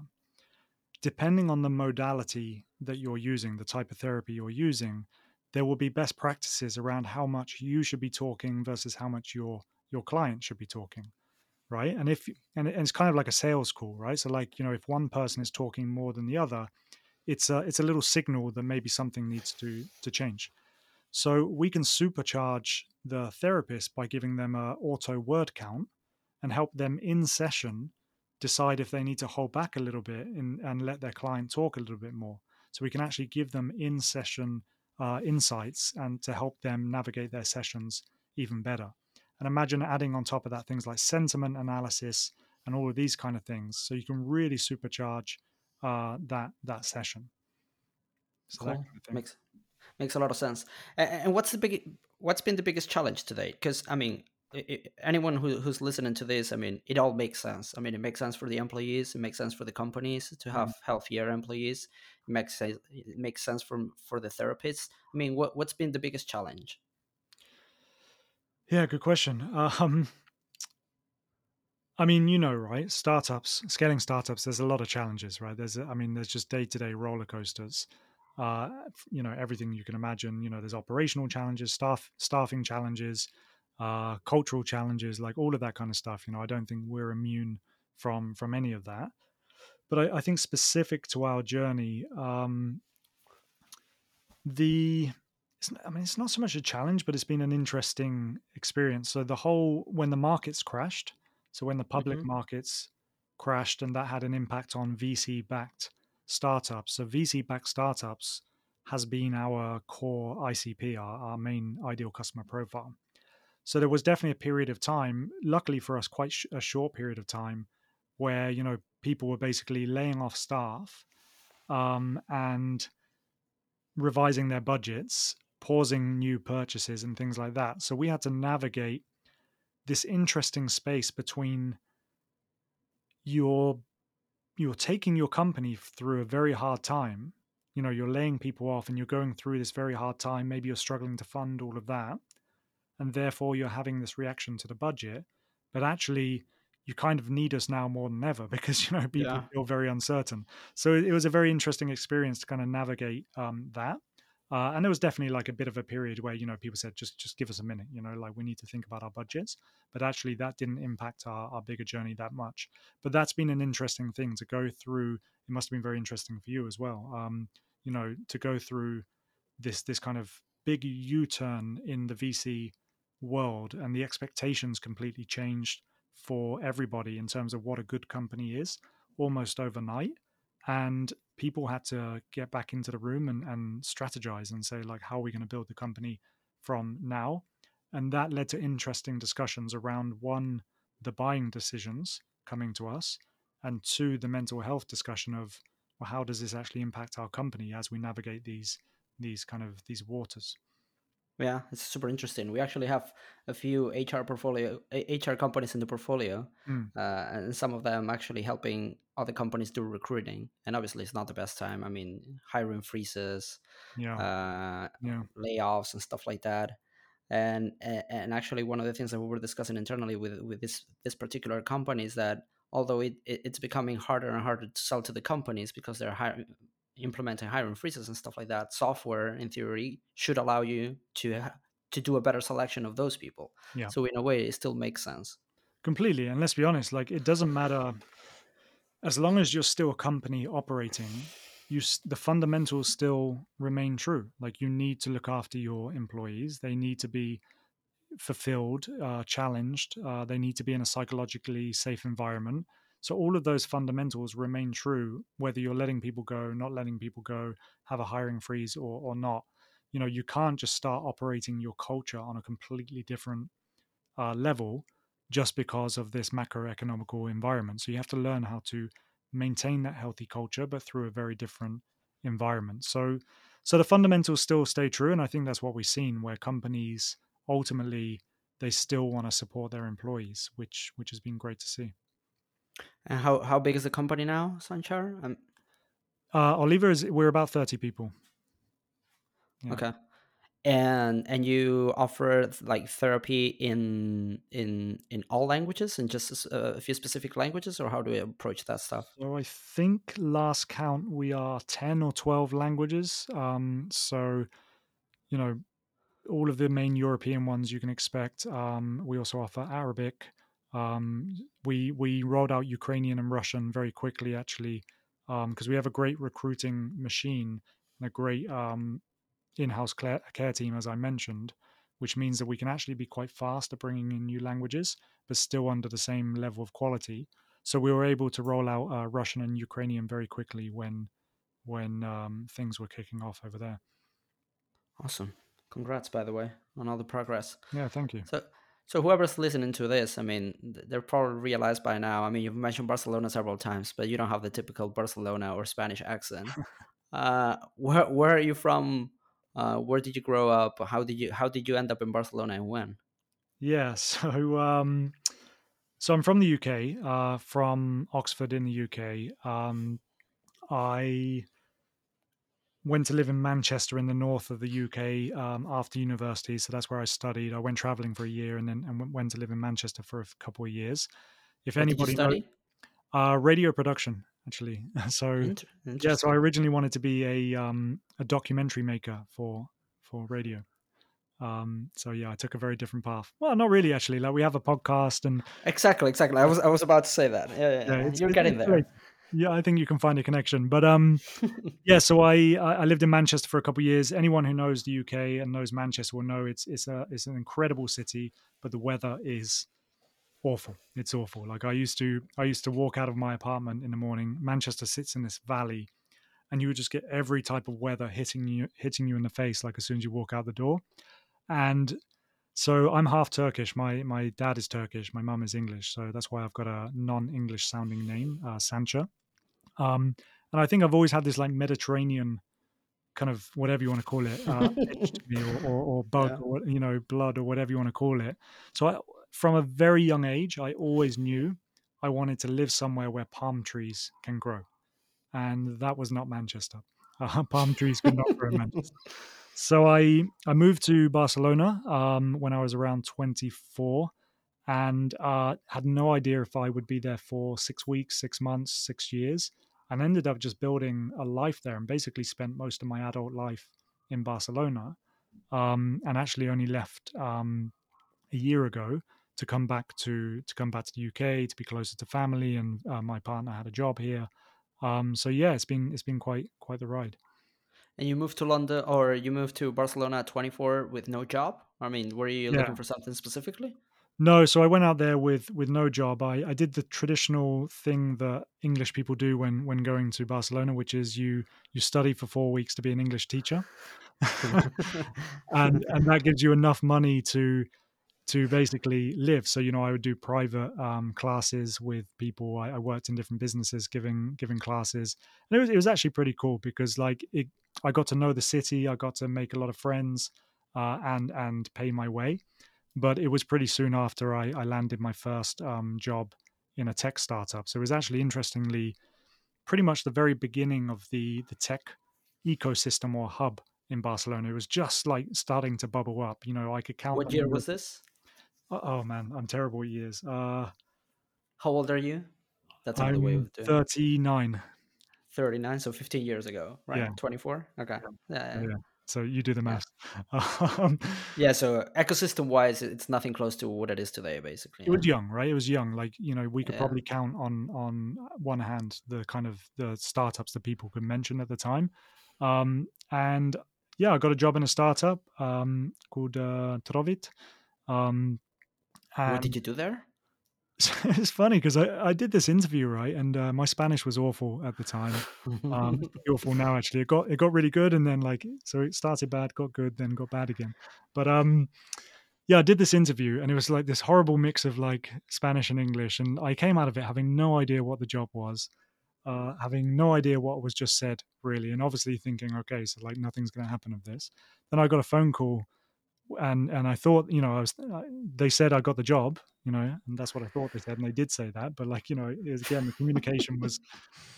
depending on the modality that you're using, the type of therapy you're using, there will be best practices around how much you should be talking versus how much your your client should be talking right? And if and it's kind of like a sales call right? So like you know if one person is talking more than the other it's a it's a little signal that maybe something needs to to change. So we can supercharge the therapist by giving them a auto word count and help them in session decide if they need to hold back a little bit in, and let their client talk a little bit more. So we can actually give them in session uh, insights and to help them navigate their sessions even better. And imagine adding on top of that things like sentiment analysis and all of these kind of things, so you can really supercharge uh, that that session. So cool. Kind of makes makes a lot of sense. And what's the big what's been the biggest challenge today? Because I mean, anyone who, who's listening to this, I mean, it all makes sense. I mean, it makes sense for the employees. It makes sense for the companies to have mm-hmm. healthier employees. It makes sense. It makes sense for for the therapists. I mean, what what's been the biggest challenge? Yeah, good question. <laughs> Um, I mean, you know, right? Startups, scaling startups. There's a lot of challenges, right? There's, I mean, there's just day to day roller coasters. Uh, you know, everything you can imagine. You know, there's operational challenges, staff staffing challenges uh, cultural challenges, like all of that kind of stuff. You know, I don't think we're immune from from any of that. But I, I think specific to our journey, um, the I mean, it's not so much a challenge, but it's been an interesting experience. So the whole when the markets crashed, so when the public mm-hmm. markets crashed, and that had an impact on VC backed startups. So VC backed startups has been our core ICP, our, our main ideal customer profile. So there was definitely a period of time, luckily for us, quite sh- a short period of time, where you know people were basically laying off staff um, and revising their budgets, pausing new purchases, and things like that. So we had to navigate this interesting space between your you're taking your company through a very hard time you know you're laying people off and you're going through this very hard time maybe you're struggling to fund all of that and therefore you're having this reaction to the budget but actually you kind of need us now more than ever <laughs> because you know people yeah. feel very uncertain. So it, was a very interesting experience to kind of navigate um, that uh, and there was definitely like a bit of a period where you know people said just just give us a minute you know like we need to think about our budgets but actually that didn't impact our, our bigger journey that much. But that's been an interesting thing to go through. It must have been very interesting for you as well um, you know to go through this this kind of big u-turn in the vc world and the expectations completely changed for everybody in terms of what a good company is almost overnight. And people had to get back into the room and, and strategize and say like how are we going to build the company from now? And that led to interesting discussions around one the buying decisions coming to us and two the mental health discussion of well how does this actually impact our company as we navigate these these kind of these waters Yeah, it's super interesting. We actually have a few HR portfolio HR companies in the portfolio, mm. uh, and some of them actually helping other companies do recruiting. And obviously, it's not the best time. I mean, hiring freezes, yeah, uh, yeah. layoffs, and stuff like that. And and actually, one of the things that we were discussing internally with with this this particular company is that although it, it's becoming harder and harder to sell to the companies because they're hiring implementing hiring freezes and stuff like that, software in theory should allow you to to do a better selection of those people. Yeah. So in a way, it still makes sense. Completely, and let's be honest, like it doesn't matter as long as you're still a company operating. You the fundamentals still remain true. Like you need to look after your employees. They need to be fulfilled, uh, challenged. Uh, they need to be in a psychologically safe environment so all of those fundamentals remain true, whether you're letting people go, not letting people go, have a hiring freeze or, or not. You know, you can't just start operating your culture on a completely different uh, level just because of this macroeconomical environment. So you have to learn how to maintain that healthy culture, but through a very different environment. So, so the fundamentals still stay true, and I think that's what we've seen, where companies ultimately they still want to support their employees, which which has been great to see. And how how big is the company now, Sançar? Um, uh, Oliva is we're about thirty people. Yeah. Okay, and and you offer like therapy in in in all languages and just a few specific languages, or how do we approach that stuff? So I think last count we are ten or twelve languages. Um, so you know all of the main European ones you can expect. Um, we also offer Arabic. Um, we we rolled out Ukrainian and Russian very quickly, actually, because um, we have a great recruiting machine and a great um, in-house care, care team, as I mentioned, which means that we can actually be quite fast at bringing in new languages, but still under the same level of quality. So we were able to roll out uh, Russian and Ukrainian very quickly when when um, things were kicking off over there. Awesome! Congrats, by the way, on all the progress. Yeah, thank you. So so whoever's listening to this, I mean, they're probably realized by now. I mean, you've mentioned Barcelona several times, but you don't have the typical Barcelona or Spanish accent. <laughs> uh, where where are you from? Uh, where did you grow up? How did you how did you end up in Barcelona and when? Yeah, <laughs> so um, so I'm from the UK, uh, from Oxford in the UK. Um, I went to live in Manchester in the north of the UK um, after university. So that's where I studied. I went traveling for a year and then and went to live in Manchester for a couple of years. If what anybody knows, uh, radio production actually. <laughs> so yeah, so I originally wanted to be a um, a documentary maker for for radio. Um, so yeah, I took a very different path. Well, not really actually. Like we have a podcast and exactly, exactly. I was I was about to say that. Yeah, yeah, yeah. you're getting there yeah, I think you can find a connection. But um, <laughs> yeah, so I I lived in Manchester for a couple of years. Anyone who knows the UK and knows Manchester will know it's it's a it's an incredible city, but the weather is awful. It's awful. Like I used to I used to walk out of my apartment in the morning. Manchester sits in this valley, and you would just get every type of weather hitting you hitting you in the face like as soon as you walk out the door. And so I'm half Turkish. My my dad is Turkish. My mum is English. So that's why I've got a non-English sounding name, uh, Sançar. Um, and I think I've always had this like Mediterranean kind of whatever you want to call it, uh, or, <laughs> or, or, bug, yeah. or you know, blood, or whatever you want to call it. So I, from a very young age, I always knew I wanted to live somewhere where palm trees can grow, and that was not Manchester. Uh, <laughs> palm trees could not grow in Manchester. <laughs> So I I moved to Barcelona um, when I was around 24, and uh, had no idea if I would be there for six weeks, six months, six years, and ended up just building a life there and basically spent most of my adult life in Barcelona, um, and actually only left um, a year ago to come back to to come back to the UK to be closer to family, and uh, my partner had a job here. Um, so yeah, it's been it's been quite quite the ride. And you moved to London or you moved to Barcelona at 24 with no job? I mean, were you yeah. looking for something specifically? No, so I went out there with with no job. I, I did the traditional thing that English people do when when going to Barcelona, which is you you study for four weeks to be an English teacher, <laughs> and and that gives you enough money to to basically live. So you know, I would do private um, classes with people. I, I, worked in different businesses giving giving classes, and it was it was actually pretty cool because like it, I got to know the city. I got to make a lot of friends. uh, and and pay my way. But it was pretty soon after I, I landed my first um, job in a tech startup. So it was actually interestingly pretty much the very beginning of the the tech ecosystem or hub in Barcelona. It was just like starting to bubble up. You know, I could count. What year was this? Oh man, I'm terrible at years. Uh, How old are you? That's I'm way of doing 39. 39, so 15 years ago, right? Yeah. 24? Okay. Yeah. yeah. So you do the math. <laughs> um, yeah. So ecosystem wise, it's nothing close to what it is today, basically. It was young, right? It was young. Like you know, we could probably count on on one hand the kind of the startups that people could mention at the time. Um, and yeah, I got a job in a startup um, called uh, Trovit. Um, what did you do there? <laughs> it's funny because I, I did this interview right, and uh, my Spanish was awful at the time. Um, <laughs> awful now actually. It got it got really good, and then like so it started bad, got good, then got bad again. But um, yeah, I did this interview, and it was like this horrible mix of like Spanish and English, and I came out of it having no idea what the job was, uh, having no idea what was just said really, and obviously thinking, okay, so like nothing's going to happen of this. Then I got a phone call and and I thought, you know, I was. Uh, they said I got the job, you know, and that's what I thought they said, and they did say that. But like, you know, again, the communication was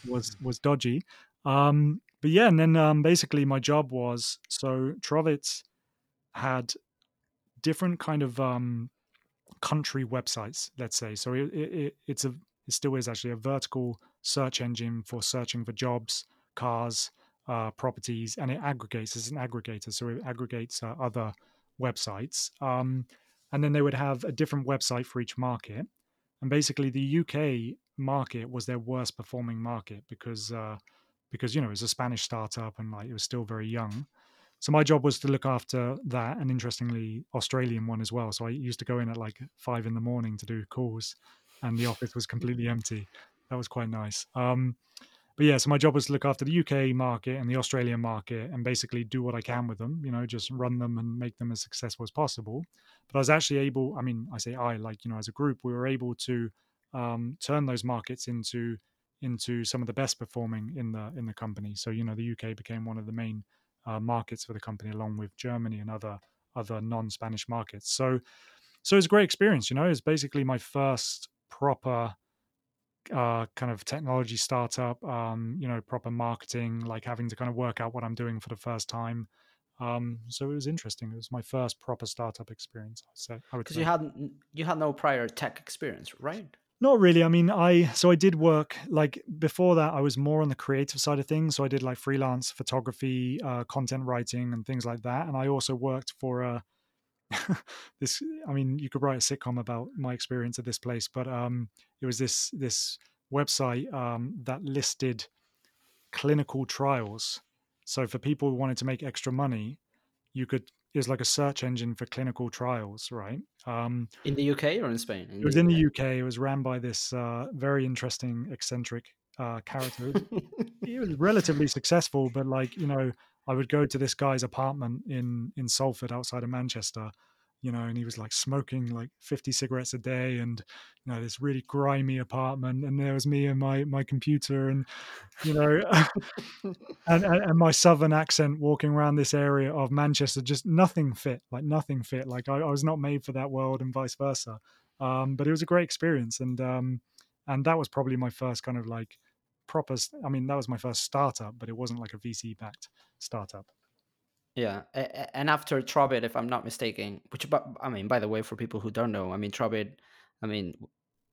was was dodgy. Um, but yeah, and then um, basically my job was so Trovit's had different kind of um, country websites, let's say. So it, it, it's a it still is actually a vertical search engine for searching for jobs, cars, uh, properties, and it aggregates. It's an aggregator, so it aggregates uh, other websites. Um, and then they would have a different website for each market. And basically, the UK market was their worst performing market because uh, because you know it was a Spanish startup and like it was still very young. So my job was to look after that, and interestingly, Australian one as well. So I used to go in at like five in the morning to do calls, and the office was completely empty. That was quite nice. Um, but yeah, so my job was to look after the UK market and the Australian market and basically do what I can with them, you know, just run them and make them as successful as possible. But I was actually able, I mean, I say I, like, you know, as a group, we were able to um, turn those markets into into some of the best performing in the in the company. So, you know, the UK became one of the main uh, markets for the company along with Germany and other other non-Spanish markets. So so it's a great experience, you know, it's basically my first proper uh, kind of technology startup, um, you know, proper marketing, like having to kind of work out what I'm doing for the first time. Um, so it was interesting. It was my first proper startup experience. I say because you had you had no prior tech experience, right? Not really. I mean, I so I did work like before that. I was more on the creative side of things. So I did like freelance photography, uh, content writing, and things like that. And I also worked for a <laughs> this i mean you could write a sitcom about my experience at this place but um it was this this website um that listed clinical trials. So for people who wanted to make extra money you could it was like a search engine for clinical trials right? Um in the uk or in spain? in it was in the uk it was ran by this uh very interesting eccentric uh character. It was <laughs> relatively successful but like you know I would go to this guy's apartment in in Salford outside of Manchester, you know, and he was like smoking like 50 cigarettes a day and you know this really grimy apartment and there was me and my my computer and you know <laughs> and, and, my southern accent walking around this area of Manchester just nothing fit like nothing fit like I, I was not made for that world and vice versa. Um, but it was a great experience and um, and that was probably my first kind of like proper i mean that was my first startup but it wasn't like a vc backed startup. Yeah and after Trovit if i'm not mistaken which i mean by the way for people who don't know i mean Trovit i mean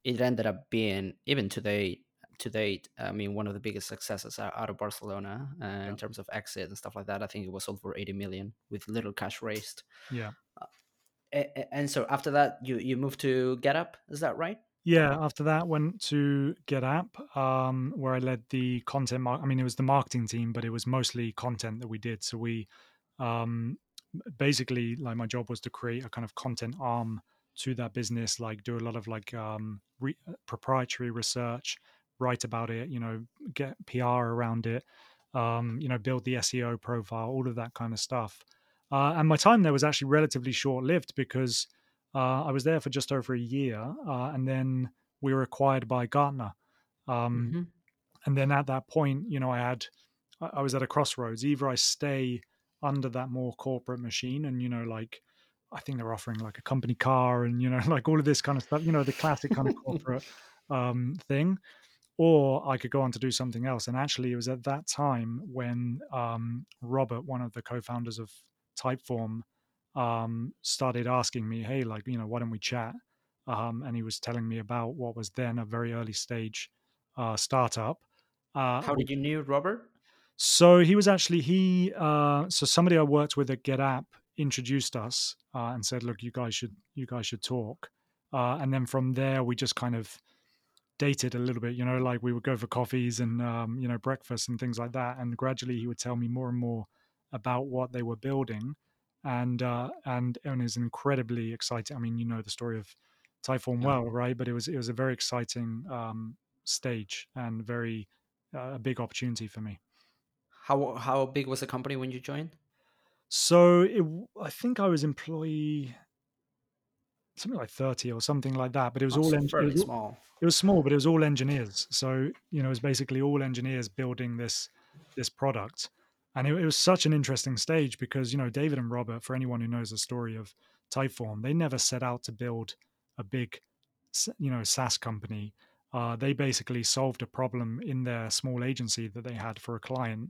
it ended up being even today to date i mean one of the biggest successes out of barcelona uh, yeah. in terms of exit and stuff like that. I think it was sold for 80 million with little cash raised. Yeah. Uh, and so after that you you moved to GetApp is that right yeah, after that, went to GetApp, um, where I led the content. Mar- I mean, it was the marketing team, but it was mostly content that we did. So we um, basically, like, my job was to create a kind of content arm to that business, like, do a lot of like um, re- uh, proprietary research, write about it, you know, get PR around it, um, you know, build the SEO profile, all of that kind of stuff. Uh, and my time there was actually relatively short lived because uh, I was there for just over a year, uh, and then we were acquired by Gartner. Um, mm-hmm. And then at that point, you know, I had I was at a crossroads. Either I stay under that more corporate machine, and you know, like I think they're offering like a company car and you know, <laughs> like all of this kind of stuff. You know, the classic kind of corporate um, thing. Or I could go on to do something else. And actually, it was at that time when um, Robert, one of the co-founders of Typeform, um, started asking me, "Hey, like, you know, why don't we chat?" Um, and he was telling me about what was then a very early stage uh, startup. Uh, How did you know Robert? So he was actually he. Uh, so somebody I worked with at GetApp introduced us uh, and said, "Look, you guys should you guys should talk." Uh, and then from there, we just kind of dated a little bit. You know, like we would go for coffees and um, you know breakfast and things like that. And gradually, he would tell me more and more about what they were building, and uh, and and is incredibly exciting. I mean, you know the story of Typeform yeah. well, right? But it was it was a very exciting um, stage and very uh, a big opportunity for me. How how big was the company when you joined? So it, I think I was employee something like 30 or something like that but it was That's all en- it was, small it was small but it was all engineers so you know it was basically all engineers building this this product and it, it, was such an interesting stage because you know david and robert for anyone who knows the story of typeform they never set out to build a big you know saas company. Uh, they basically solved a problem in their small agency that they had for a client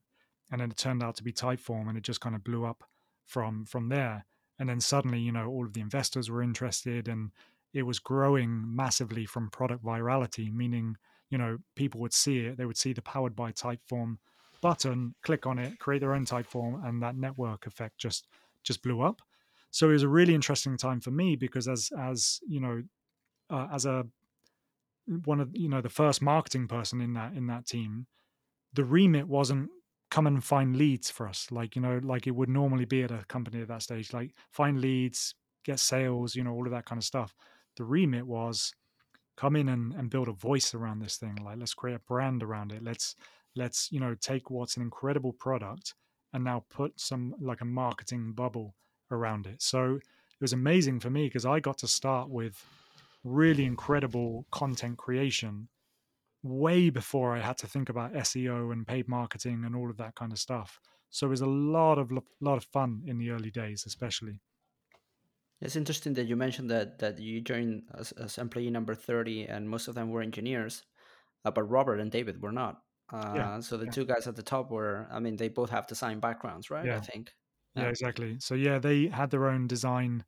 and then it turned out to be typeform and it just kind of blew up from from there. And then suddenly you know all of the investors were interested and it was growing massively from product virality meaning you know people would see it they would see the powered by typeform button click on it create their own typeform and that network effect just just blew up. So it was a really interesting time for me because as as you know uh, as a one of you know the first marketing person in that in that team the remit wasn't come and find leads for us. Like you know like it would normally be at a company at that stage like find leads get sales you know all of that kind of stuff. The remit was come in and, and build a voice around this thing. Like let's create a brand around it. Let's let's you know take what's an incredible product and now put some like a marketing bubble around it so it was amazing for me because i got to start with really incredible content creation way before I had to think about SEO and paid marketing and all of that kind of stuff. So it was a lot of lot of fun in the early days, especially. It's interesting that you mentioned that that you joined as, as employee number thirty, and most of them were engineers, uh, but Robert and David were not. Uh, yeah, so the yeah. two guys at the top were, I mean, they both have design backgrounds, right? Yeah. I think. Yeah. yeah, exactly. So yeah, they had their own design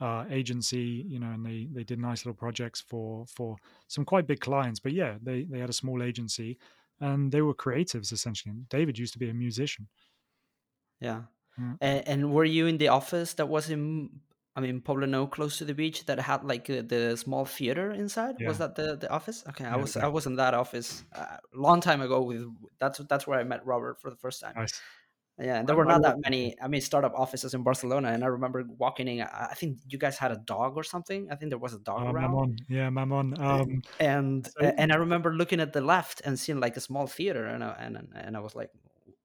uh, agency, you know, and they they did nice little projects for for some quite big clients. But yeah, they they had a small agency, and they were creatives essentially. And David used to be a musician. Yeah. yeah. And, and, were you in the office that was in? I mean, Poblenou, close to the beach, that had like the, the small theater inside. Yeah. Was that the, the office? Okay, I was I was in that office a uh, long time ago. With that's that's where I met Robert for the first time. Nice. Yeah, and there were not that many. I mean, startup offices in Barcelona, and I remember walking in. I think you guys had a dog or something. I think there was a dog uh, around. Mammon. Yeah, Mammon. Um, and so, and I remember looking at the left and seeing like a small theater, and I, and and I was like,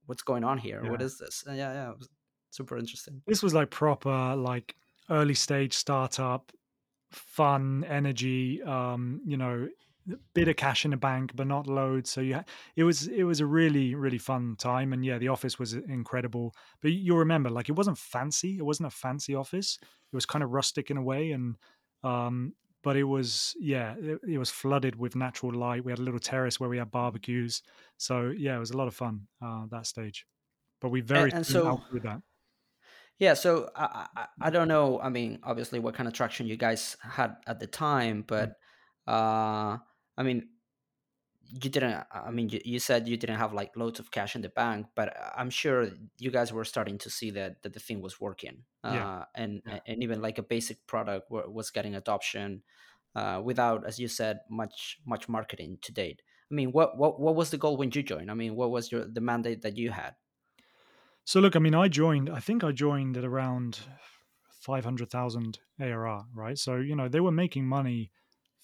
"What's going on here? Yeah. What is this?" And yeah, yeah, it was super interesting. This was like proper, like early stage startup, fun, energy. Um, you know, bit of cash in the bank, but not loads. So yeah, it was it was a really really fun time, and yeah, the office was incredible. But you'll remember, like it wasn't fancy. It wasn't a fancy office. It was kind of rustic in a way, and um, but it was yeah, it, it was flooded with natural light. We had a little terrace where we had barbecues. So yeah, it was a lot of fun uh, that stage. But we very and, and so with that. Yeah, so I, I, I don't know. I mean, obviously, what kind of traction you guys had at the time, but uh, I mean, you didn't. I mean, you, you said you didn't have like loads of cash in the bank, but I'm sure you guys were starting to see that that the thing was working, yeah. uh, and yeah. and even like a basic product was getting adoption uh, without, as you said, much much marketing to date. I mean, what what what was the goal when you joined? I mean, what was your the mandate that you had? So look, I mean, I joined. I think I joined at around five hundred thousand ARR, right? So you know they were making money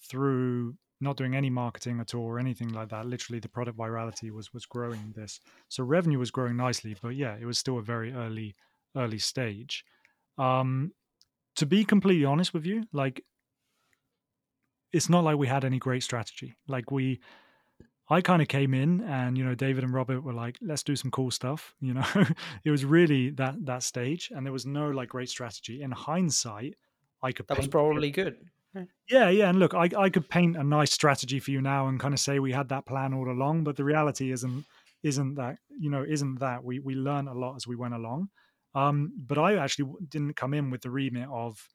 through not doing any marketing at all or anything like that. Literally, the product virality was was growing this. So revenue was growing nicely, but yeah, it was still a very early early stage. Um, to be completely honest with you, like it's not like we had any great strategy. Like we I kind of came in and you know David and Robert were like let's do some cool stuff <laughs> you know? It was really that that stage and there was no like great strategy. In hindsight I could that was probably good. Yeah yeah and look I, I could paint a nice strategy for you now and kind of say we had that plan all along but the reality isn't isn't that you know isn't that. We we learn a lot as we went along. Um but I actually didn't come in with the remit of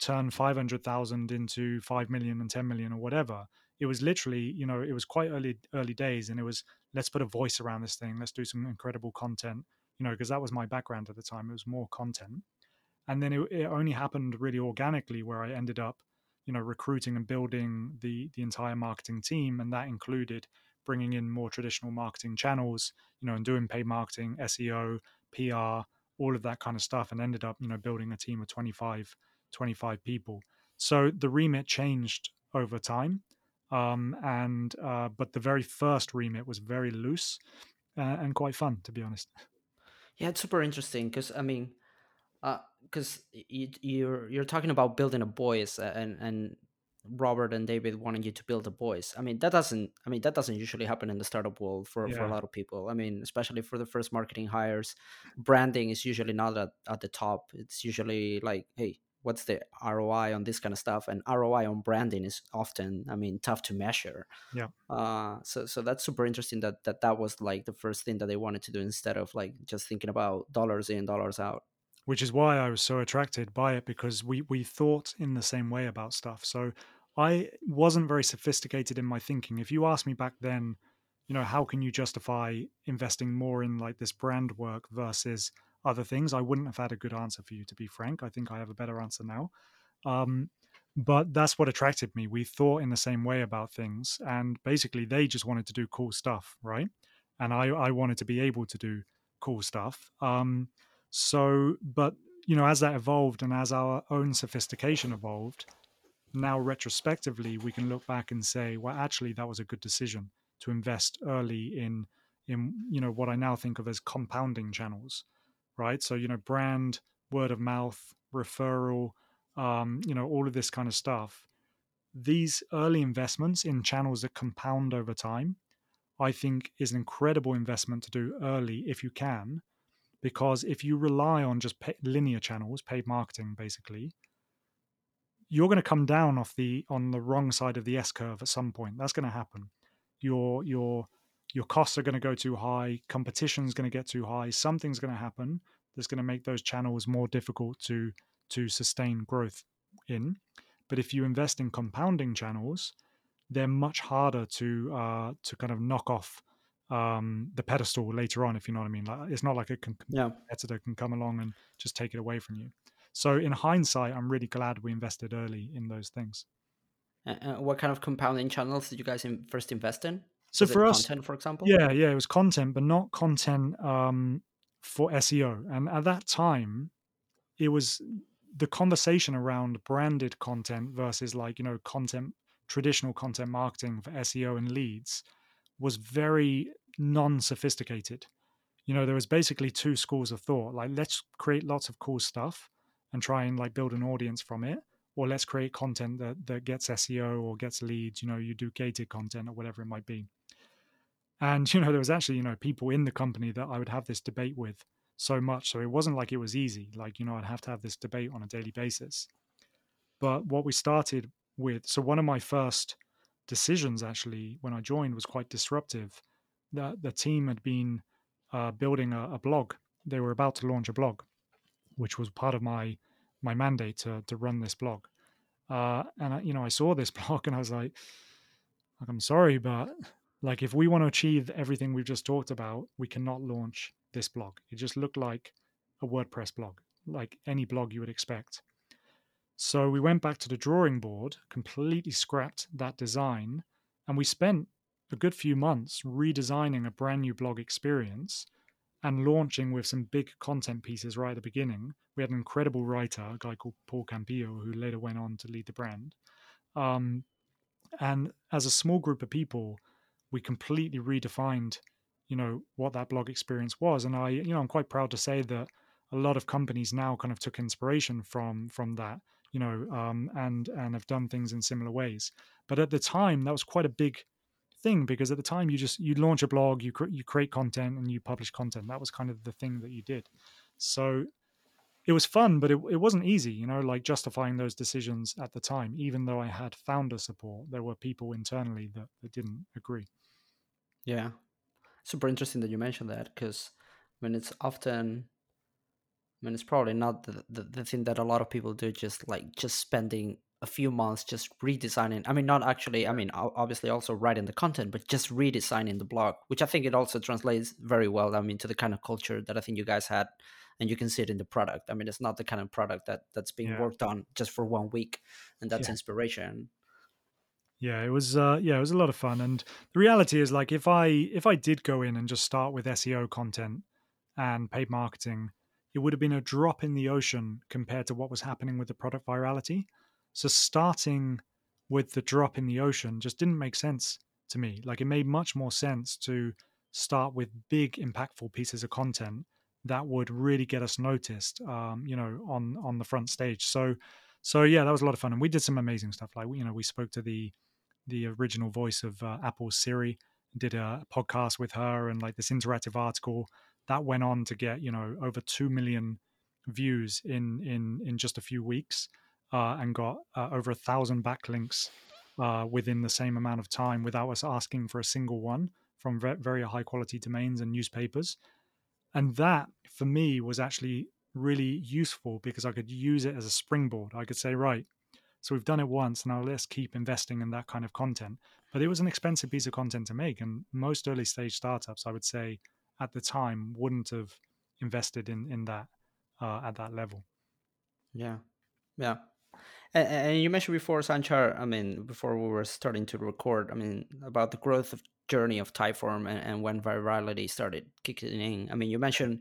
turn 500,000 into 5 million and 10 million or whatever it was literally you know it was quite early early days and it was let's put a voice around this thing. Let's do some incredible content you know because that was my background at the time it was more content. And then it, it only happened really organically where i ended up you know recruiting and building the the entire marketing team and that included bringing in more traditional marketing channels you know and doing paid marketing seo pr all of that kind of stuff and ended up you know building a team of 25 25 people. So the remit changed over time um, and uh, but the very first remit was very loose uh, and quite fun, to be honest. Yeah, it's super interesting because I mean, because uh, you, you're you're talking about building a voice and and Robert and David wanting you to build a voice. I mean, that doesn't. I mean, that doesn't usually happen in the startup world for, yeah. for a lot of people. I mean, especially for the first marketing hires, branding is usually not at, at the top. It's usually like, hey, what's the ROI on this kind of stuff? And ROI on branding is often, I mean, tough to measure. Yeah. Uh, so so that's super interesting that that that was like the first thing that they wanted to do instead of like just thinking about dollars in, dollars out. Which is why I was so attracted by it because we we thought in the same way about stuff. So I wasn't very sophisticated in my thinking. If you asked me back then, you know, how can you justify investing more in like this brand work versus other things. I wouldn't have had a good answer for you, to be frank. I think I have a better answer now. Um, but that's what attracted me. We thought in the same way about things, and basically, they just wanted to do cool stuff, right? And I, I wanted to be able to do cool stuff. Um, so, but you know, as that evolved and as our own sophistication evolved, now retrospectively, we can look back and say, well, actually, that was a good decision to invest early in in you know what I now think of as compounding channels right? So, you know, brand, word of mouth, referral, um, you know, all of this kind of stuff. These early investments in channels that compound over time, I think is an incredible investment to do early if you can. Because if you rely on just pay, linear channels, paid marketing, basically, you're going to come down off the on the wrong side of the S curve at some point. That's going to happen. Your your your costs are going to go too high, competition is going to get too high, something's going to happen that's going to make those channels more difficult to to sustain growth in. But if you invest in compounding channels, they're much harder to uh, to kind of knock off um, the pedestal later on, if you know what I mean. Like it's not like a yeah. competitor can come along and just take it away from you. So in hindsight, I'm really glad we invested early in those things. Uh, what kind of compounding channels did you guys in, first invest in? So for us, content, for example, yeah, yeah, it was content, but not content um, for SEO. And at that time, it was the conversation around branded content versus like you know content, traditional content marketing for SEO and leads was very non-sophisticated. You know, there was basically two schools of thought. Like, let's create lots of cool stuff and try and like build an audience from it or let's create content that that gets SEO or gets leads. You know, you do gated content or whatever it might be. And <laughs> you know, there was actually you know people in the company that I would have this debate with so much. So it wasn't like it was easy. Like you know, I'd have to have this debate on a daily basis. But what we started with, so one of my first decisions actually when I joined was quite disruptive. The the team had been uh, building a, a blog. They were about to launch a blog, which was part of my my mandate to to run this blog. Uh, and I, you know, I saw this <laughs> blog and I was like, like I'm sorry, but like if we want to achieve everything we've just talked about, we cannot launch this blog. It just looked like a WordPress blog, like any blog you would expect. So we went back to the drawing board, completely scrapped that design, and we spent a good few months redesigning a brand new blog experience and launching with some big content pieces right at the beginning. We had an incredible writer, a guy called Paul Campillo, who later went on to lead the brand. Um, and as a small group of people, we completely redefined, you know, what that blog experience was. And I, you know, I'm quite proud to say that a lot of companies now kind of took inspiration from from that, you know, um, and and have done things in similar ways. But at the time, that was quite a big thing because at the time you just you launch a blog, you you create content and you publish content. That was kind of the thing that you did. So it was fun, but it, it wasn't easy, you know, like justifying those decisions at the time. Even though I had founder support, there were people internally that, that didn't agree. Yeah, super interesting that you mentioned that because I mean it's often I mean, it's probably not the, the, the, thing that a lot of people do, just like just spending a few months just redesigning. I mean, not actually, I mean, obviously also writing the content, but just redesigning the blog, which I think it also translates very well, I mean, to the kind of culture that I think you guys had. And you can see it in the product. I mean, it's not the kind of product that that's being yeah. worked on just for one week, and that's yeah. inspiration. Yeah, it was. Uh, yeah, it was a lot of fun. And the reality is, like, if I if I did go in and just start with SEO content and paid marketing, it would have been a drop in the ocean compared to what was happening with the product virality. So starting with the drop in the ocean just didn't make sense to me. Like it made much more sense to start with big, impactful pieces of content that would really get us noticed, um, you know, on on the front stage. So, so yeah, that was a lot of fun, and we did some amazing stuff. Like you know, we spoke to the the original voice of uh, Siri, did a podcast with her, and like this interactive article that went on to get you know over two million views in in in just a few weeks, uh, and got uh, over a thousand backlinks uh, within the same amount of time without us asking for a single one from very high quality domains and newspapers. And that for me was actually really useful because I could use it as a springboard. I could say, right, so we've done it once, now let's keep investing in that kind of content. But it was an expensive piece of content to make, and most early stage startups, I would say, at the time wouldn't have invested in in that uh, at that level. Yeah, yeah. And, and you mentioned before, Sançar. I mean, before we were starting to record, I mean, about the growth of journey of Typeform and, and when virality started kicking in. I mean, you mentioned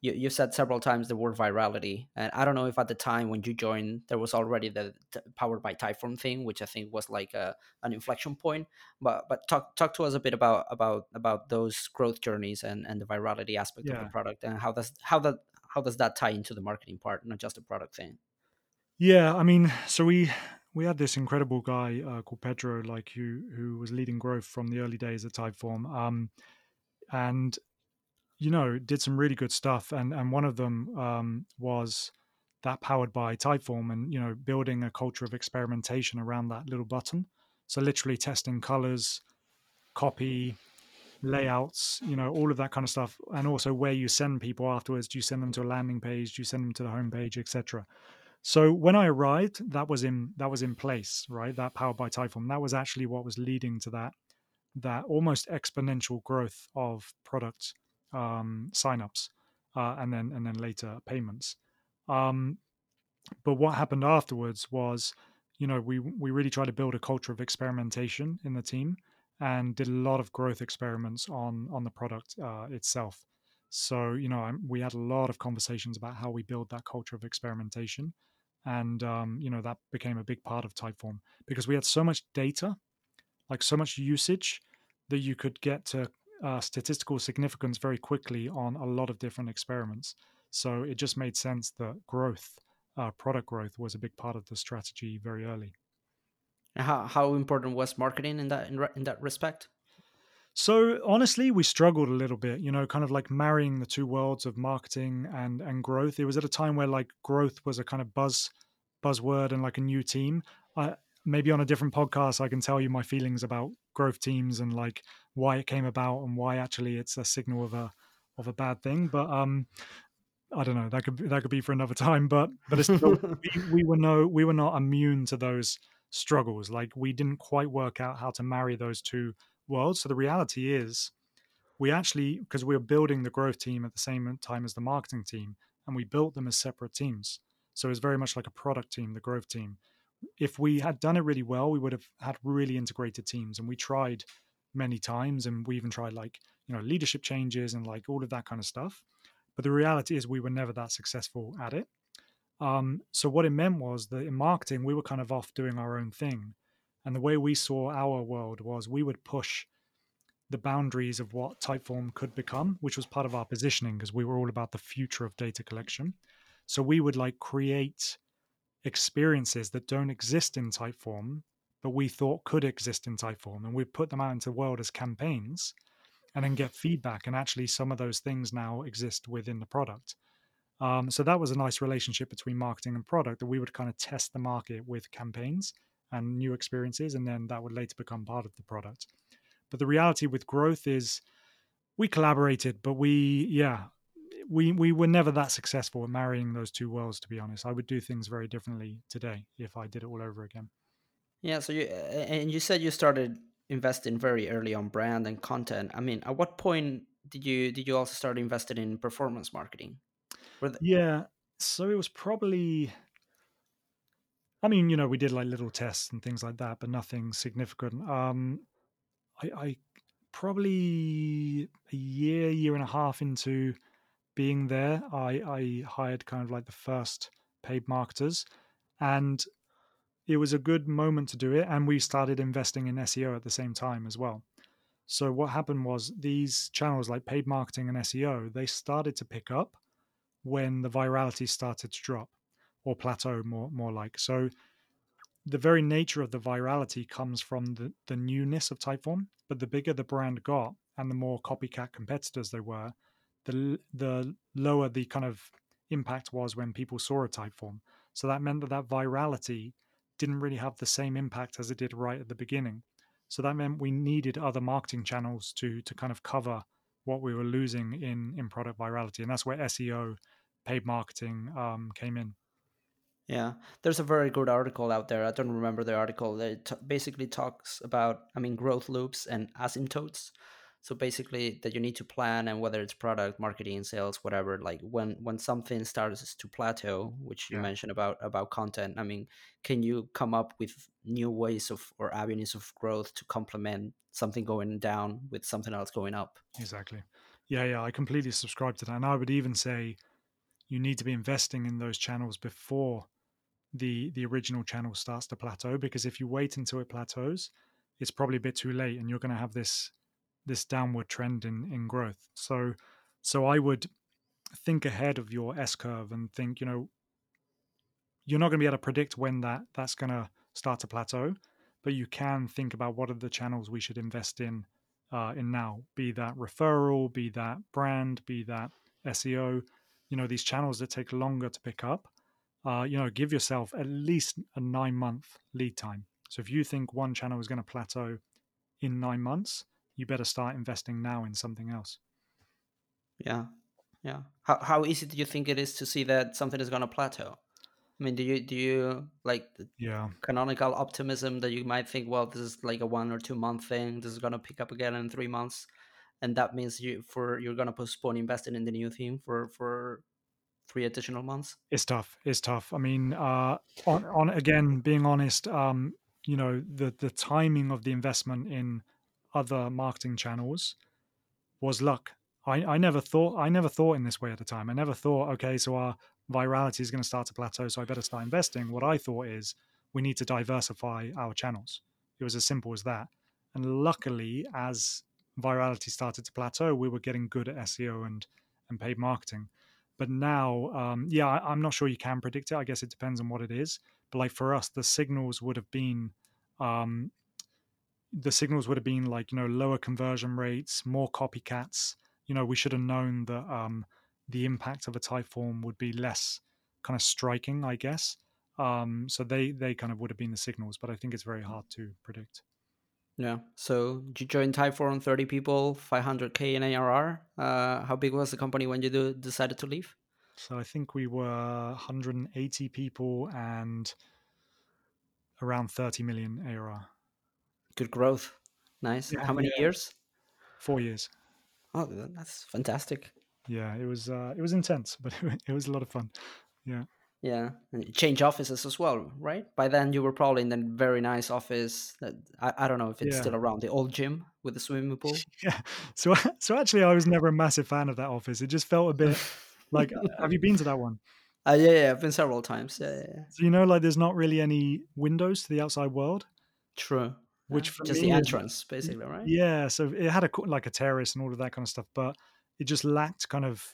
you, you said several times the word virality and i don't know if at the time when you joined there was already the, the powered by typeform thing which i think was like a, an inflection point but but talk talk to us a bit about about about those growth journeys and and the virality aspect yeah. of the product and how does how that how does that tie into the marketing part not just the product thing yeah i mean so we we had this incredible guy uh, called pedro like who who was leading growth from the early days at typeform um and you know, did some really good stuff, and and one of them um, was that powered by Typeform, and you know, building a culture of experimentation around that little button. So literally testing colors, copy, layouts, you know, all of that kind of stuff, and also where you send people afterwards. Do you send them to a landing page? Do you send them to the homepage, etc. So when I arrived, that was in that was in place, right? That powered by Typeform. That was actually what was leading to that that almost exponential growth of product um, signups uh, and then and then later payments. Um, but what happened afterwards was, you know, we we really tried to build a culture of experimentation in the team and did a lot of growth experiments on on the product uh, itself. So you know, we had a lot of conversations about how we build that culture of experimentation, and um, you know that became a big part of Typeform because we had so much data, like so much usage, that you could get to uh, statistical significance very quickly on a lot of different experiments. So it just made sense that growth, uh, product growth, was a big part of the strategy very early. How how important was marketing in that in, in that respect? So honestly, we struggled a little bit, you know, kind of like marrying the two worlds of marketing and and growth. It was at a time where like growth was a kind of buzz buzzword and like a new team. I, maybe on a different podcast, I can tell you my feelings about growth teams and like why it came about and why actually it's a signal of a of a bad thing. But um, I don't know. That could that could be for another <laughs> time. But but still, <laughs> we, we were no we were not immune to those struggles. Like we didn't quite work out how to marry those two worlds. So the reality is, we actually because we were building the growth team at the same time as the marketing team, and we built them as separate teams. So it's very much like a product team, the growth team. If we had done it really well, we would have had really integrated teams, and we tried many times and we even tried like you know leadership changes and like all of that kind of stuff but the reality is we were never that successful at it um, so what it meant was that in marketing we were kind of off doing our own thing and the way we saw our world was we would push the boundaries of what typeform could become which was part of our positioning because we were all about the future of data collection so we would like create experiences that don't exist in typeform but we thought could exist in Typeform, and we put them out into the world as campaigns, and then get feedback. And actually, some of those things now exist within the product. Um, so that was a nice relationship between marketing and product that we would kind of test the market with campaigns and new experiences, and then that would later become part of the product. But the reality with growth is we collaborated, but we, yeah, we we were never that successful at marrying those two worlds. To be honest, I would do things very differently today if I did it all over again. Yeah. So you and you said you started investing very early on brand and content. I mean, at what point did you did you also start investing in performance marketing? Yeah. So it was probably I mean, you know, we did like little tests and things like that, but nothing significant. Um, I, I probably a year, year and a half into being there, I, I hired kind of like the first paid marketers, and it was a good moment to do it. And we started investing in SEO at the same time as well. So what happened was these channels like paid marketing and SEO, they started to pick up when the virality started to drop or plateau more more like. So the very nature of the virality comes from the, the newness of Typeform, but the bigger the brand got and the more copycat competitors there were, the the lower the kind of impact was when people saw a Typeform. So that meant that that virality didn't really have the same impact as it did right at the beginning. So that meant we needed other marketing channels to to kind of cover what we were losing in in product virality, and that's where SEO, paid marketing um, came in. Yeah, there's a very good article out there. I don't remember the article. That t- basically talks about, I mean, growth loops and asymptotes. So basically, that you need to plan, and whether it's product, marketing, sales, whatever. Like when when something starts to plateau, which you yeah. mentioned about about content. I mean, can you come up with new ways of or avenues of growth to complement something going down with something else going up? Exactly. Yeah, yeah, I completely subscribe to that, and I would even say you need to be investing in those channels before the the original channel starts to plateau because if you wait until it plateaus it's probably a bit too late and you're going to have this this downward trend in in growth. So so i would think ahead of your s curve and think you know you're not going to be able to predict when that that's going to start to plateau but you can think about what are the channels we should invest in uh, in now be that referral be that brand be that seo you know these channels that take longer to pick up uh, you know, give yourself at least a nine month lead time. So if you think one channel is going to plateau in nine months, you better start investing now in something else. Yeah, yeah. How how easy do you think it is to see that something is going to plateau? I mean, do you do you like yeah canonical optimism that you might think, well, this is like a one or two month thing. This is going to pick up again in three months, and that means you for you're going to postpone investing in the new theme for for three additional months? It's tough. It's tough. I mean, uh, on, on again, being honest, um, you know, the the timing of the investment in other marketing channels was luck. I, I never thought I never thought in this way at the time. I never thought, okay, so our virality is going to start to plateau, so I better start investing. What I thought is we need to diversify our channels. It was as simple as that. And luckily, as virality started to plateau, we were getting good at SEO and and paid marketing. But now, um, yeah, I, am not sure you can predict it. I guess it depends on what it is. But like for us, the signals would have been, um, the signals would have been like you know lower conversion rates, more copycats. You know, we should have known that um, the impact of a Typeform would be less kind of striking, I guess. Um, so they they kind of would have been the signals, but I think it's very hard to predict. Yeah. So you joined Typeform, 30 people, 500K in ARR. Uh, how big was the company when you do, decided to leave? So I think we were 180 people and around 30 million ARR. Good growth. Nice. Yeah, how many yeah. years? Four years. Oh, that's fantastic. Yeah, it was uh, it was intense, <laughs> but it was a lot of fun. Yeah. Yeah, and change offices as well, right? By then you were probably in a very nice office. That I, I don't know if it's yeah. still around the old gym with the swimming pool. <laughs> Yeah. So so actually, I was never a massive fan of that office. It just felt a bit like. <laughs> have you been to that one? Uh, yeah, yeah, I've been several times. Yeah, yeah, yeah. So you know, like there's not really any windows to the outside world. True. Which yeah. just the entrance, basically, right? Yeah. So it had a like a terrace and all of that kind of stuff, but it just lacked kind of.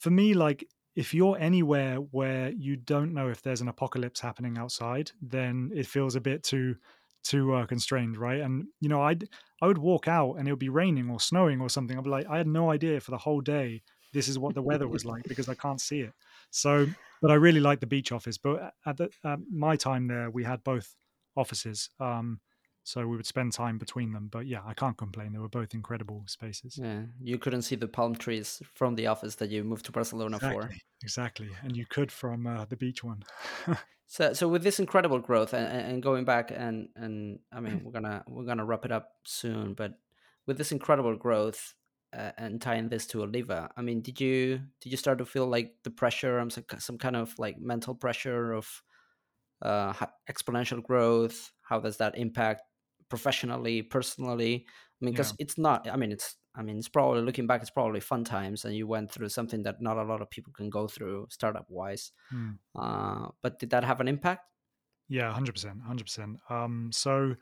For me, like if you're anywhere where you don't know if there's an apocalypse happening outside, then it feels a bit too too uh, constrained, right? And you know, I'd I would walk out and it would be raining or snowing or something. I'd be like, I had no idea for the whole day this is what the weather was like because I can't see it. So, but I really like the beach office. But at, the, my time there, we had both offices. Um, so we would spend time between them. But yeah, I can't complain. They were both incredible spaces. Yeah, you couldn't see the palm trees from the office that you moved to Barcelona exactly, for. Exactly, and you could from uh, the beach one. <laughs> so, so with this incredible growth and, and going back and and I mean we're gonna we're gonna wrap it up soon, but with this incredible growth uh, and tying this to Oliva, I mean, did you did you start to feel like the pressure, um, some some kind of like mental pressure of uh, exponential growth? How does that impact professionally, personally. I mean, because yeah. it's not. I mean, it's. I mean, it's probably looking back, it's probably fun times, and you went through something that not a lot of people can go through startup wise. Mm. Uh, but did that have an impact? Yeah, hundred percent, hundred percent. Um, so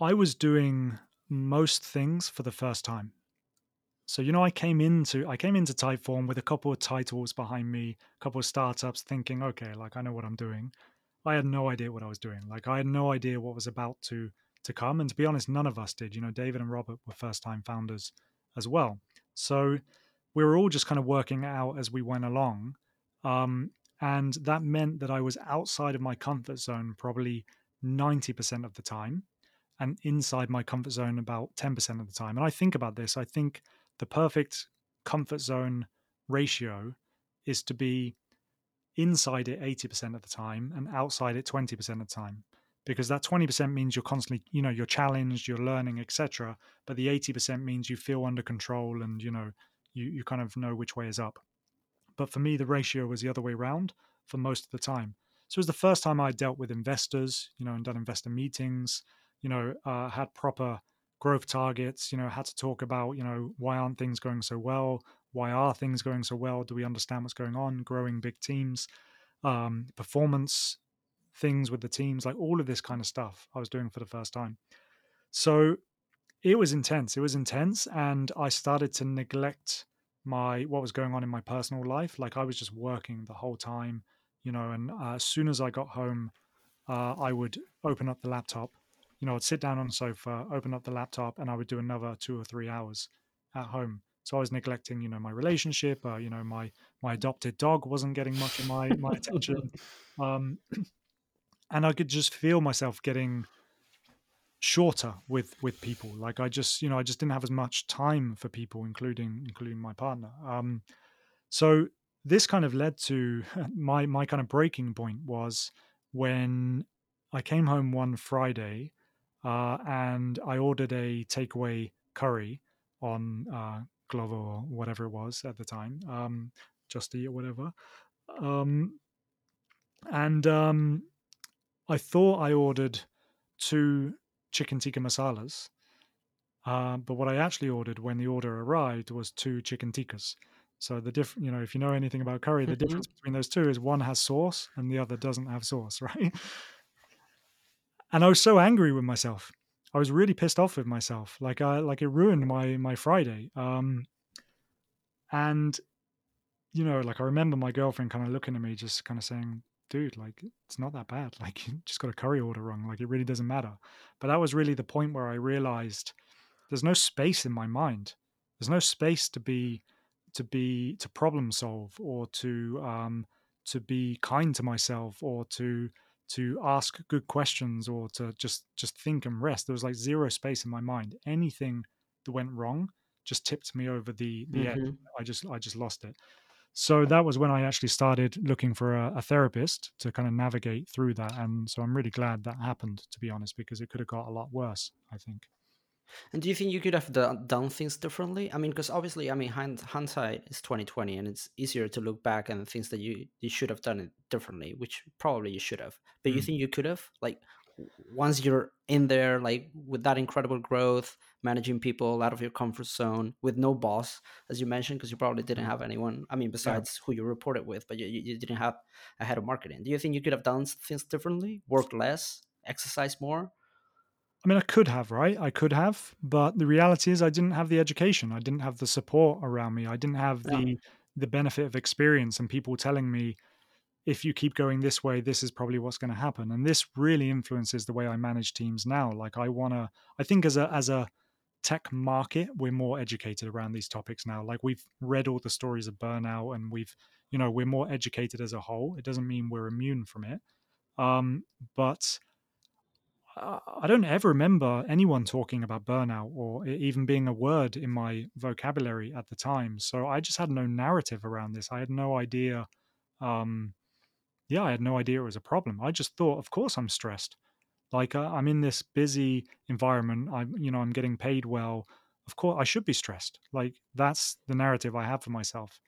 I was doing most things for the first time. So you know, I came into I came into Typeform with a couple of titles behind me, a couple of startups, thinking, okay, like I know what I'm doing. I had no idea what I was doing. Like I had no idea what was about to to come. And to be honest, none of us did. You know, David and Robert were first time founders as well. So we were all just kind of working out as we went along. Um, and that meant that I was outside of my comfort zone probably 90% of the time and inside my comfort zone about 10% of the time. And I think about this, I think the perfect comfort zone ratio is to be inside it 80% of the time and outside it 20% of the time. Because that 20% means you're constantly you know you're challenged you're learning etc but the 80% means you feel under control and you know you, you kind of know which way is up. But for me the ratio was the other way around for most of the time. So it was the first time i dealt with investors you know and done investor meetings you know uh, had proper growth targets you know had to talk about you know why aren't things going so well why are things going so well? Do we understand what's going on? Growing big teams, um, performance things with the teams, like all of this kind of stuff I was doing for the first time. So it was intense. It was intense. And I started to neglect my what was going on in my personal life. Like I was just working the whole time, you know, and uh, as soon as I got home, uh, I would open up the laptop. You know, I'd sit down on the sofa, open up the laptop, and I would do another two or three hours at home. So I was neglecting, you know, my relationship. Uh, you know, my my adopted dog wasn't getting much of my my attention, <laughs> um, <clears throat> and I could just feel myself getting shorter with with people. Like I just, you know, I just didn't have as much time for people, including including my partner. Um, so this kind of led to <laughs> my my kind of breaking point was when I came home one Friday uh, and I ordered a takeaway curry on uh, Glovo or whatever it was at the time, um, Just Eat or whatever. Um, and um, I thought I ordered two chicken tikka masalas, uh, but what I actually ordered when the order arrived was two chicken tikkas. So the different, you know, if you know anything about curry, the mm-hmm. difference between those two is one has sauce and the other doesn't have sauce, <laughs> right? And I was so angry with myself I was really pissed off with myself. Like I like it ruined my my Friday. Um and you know, like I remember my girlfriend kind of looking at me just kind of saying, dude, like it's not that bad. <laughs> Like you just got a curry order wrong. Like it really doesn't matter. But that was really the point where I realized there's no space in my mind. There's no space to be to be to problem solve or to um to be kind to myself or to to ask good questions or to just just think and rest. There was like zero space in my mind. Anything that went wrong just tipped me over the the mm-hmm. edge. I just I just lost it. So that was when I actually started looking for a, a, therapist to kind of navigate through that. And so I'm really glad that happened, to be honest, because it could have got a lot worse. I think. And do you think you could have done things differently? I mean, because obviously, I mean, hindsight is twenty twenty, and it's easier to look back and things that you you should have done it differently, which probably you should have. But mm. you think you could have, like, once you're in there, like with that incredible growth, managing people out of your comfort zone, with no boss, as you mentioned, because you probably didn't mm. have anyone. I mean, besides yeah. who you reported with, but you, you didn't have a head of marketing. Do you think you could have done things differently, work less, exercise more? I mean, I could have, right? I could have, but the reality is, I didn't have the education. I didn't have the support around me. I didn't have the the benefit of experience and people telling me if you keep going this way this is probably what's going to happen and this really influences the way i manage teams now like i want to i think as a as a tech market we're more educated around these topics now like we've read all the stories of burnout and we've you know we're more educated as a whole it doesn't mean we're immune from it um, but I don't ever remember anyone talking about burnout or even being a word in my vocabulary at the time. So I just had no narrative around this. I had no idea. Um, yeah, I had no idea it was a problem. I just thought, of course, I'm stressed. Like uh, I'm in this busy environment. I'm, you know, I'm getting paid well. Of course, I should be stressed. Like that's the narrative I have for myself.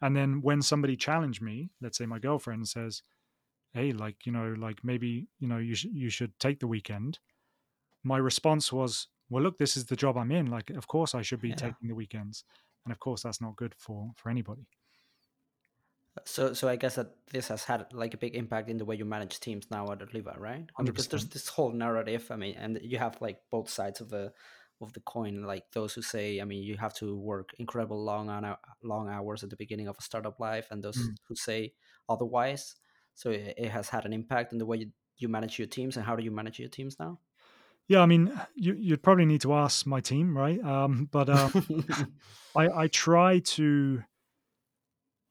And then when somebody challenged me, let's say my girlfriend says, hey like you know like maybe you know you, sh- you should take the weekend. My response was well look this is the job i'm in. Like of course i should be yeah. taking the weekends. And of course that's not good for for anybody. So so i guess that this has had like a big impact in the way you manage teams now at Oliva, right? I mean, because there's this whole narrative i mean and you have like both sides of the of the coin like those who say i mean you have to work incredible long on long hours at the beginning of a startup life and those mm. who say otherwise so it, it has had an impact in the way you, you manage your teams and how do you manage your teams now? Yeah i mean you, you'd probably need to ask my team right? Um, but uh, <laughs> I, I try to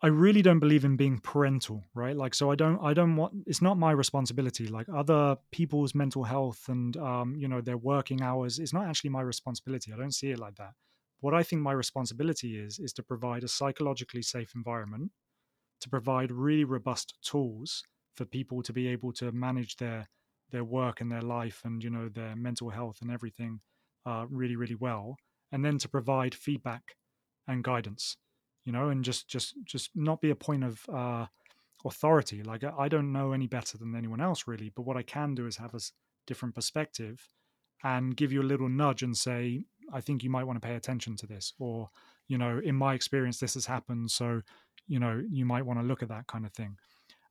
i really don't believe in being parental right? Like so i don't i don't want it's not my responsibility. Like other people's mental health and um, you know their working hours it's not actually my responsibility. I don't see it like that. What i think my responsibility is is to provide a psychologically safe environment to provide really robust tools for people to be able to manage their their work and their life and you know their mental health and everything uh, really really well and then to provide feedback and guidance you know and just just just not be a point of uh, authority. Like i don't know any better than anyone else really but what i can do is have a different perspective and give you a little nudge and say i think you might want to pay attention to this or you know in my experience this has happened so you know you might want to look at that kind of thing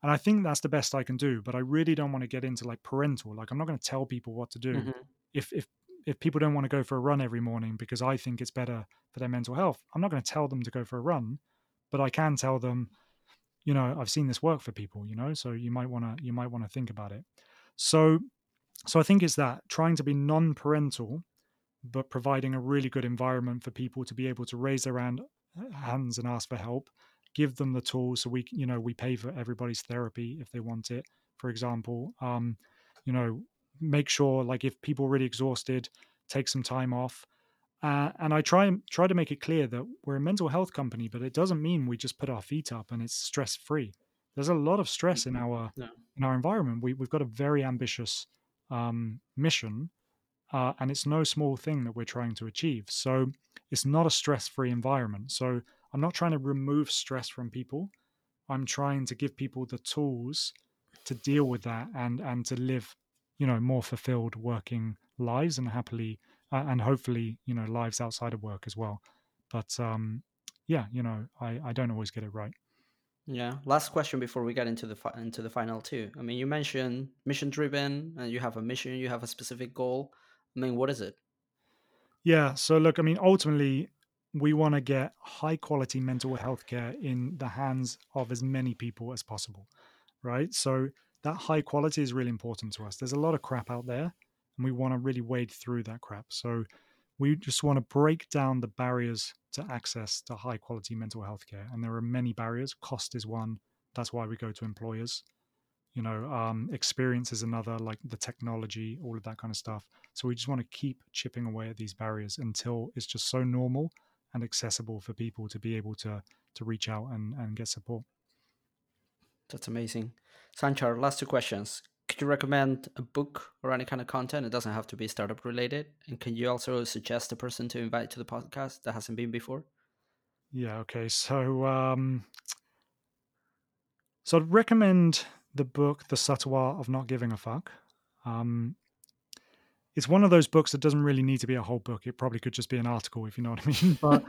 and i think that's the best i can do but i really don't want to get into like parental like i'm not going to tell people what to do mm-hmm. if if if people don't want to go for a run every morning because i think it's better for their mental health i'm not going to tell them to go for a run but i can tell them you know i've seen this work for people you know so you might want to you might want to think about it so so i think it's that trying to be non-parental but providing a really good environment for people to be able to raise their hand, hands and ask for help give them the tools so we you know we pay for everybody's therapy if they want it for example um you know make sure like if people are really exhausted take some time off uh, and i try try to make it clear that we're a mental health company but it doesn't mean we just put our feet up and it's stress free there's a lot of stress in our yeah. in our environment. We, we've got a very ambitious um, mission uh, and it's no small thing that we're trying to achieve. So it's not a stress free environment. So I'm not trying to remove stress from people. I'm trying to give people the tools to deal with that and and to live, you know, more fulfilled working lives and happily uh, and hopefully, you know, lives outside of work as well. But um, yeah, you know, I I don't always get it right. Yeah. Last question before we get into the fi- into the final two. I mean, you mentioned mission driven, and you have a mission, you have a specific goal. I mean, what is it? Yeah. So look, I mean, ultimately, we want to get high quality mental health care in the hands of as many people as possible, right? So that high quality is really important to us. There's a lot of crap out there, and we want to really wade through that crap. So we just want to break down the barriers to access to high quality mental health care. And there are many barriers. Cost is one. That's why we go to employers. You know, um, experience is another, like the technology, all of that kind of stuff. So we just want to keep chipping away at these barriers until it's just so normal and accessible for people to be able to to reach out and, and get support. That's amazing. Sançar, last two questions. Could you recommend a book or any kind of content? It doesn't have to be startup related. And can you also suggest a person to invite to the podcast that hasn't been before? Yeah, okay. So um so I'd recommend the book The Subtle Art of Not Giving a Fuck. Um, it's one of those books that doesn't really need to be a whole book. It probably could just be an article, if you know what I mean. <laughs> But,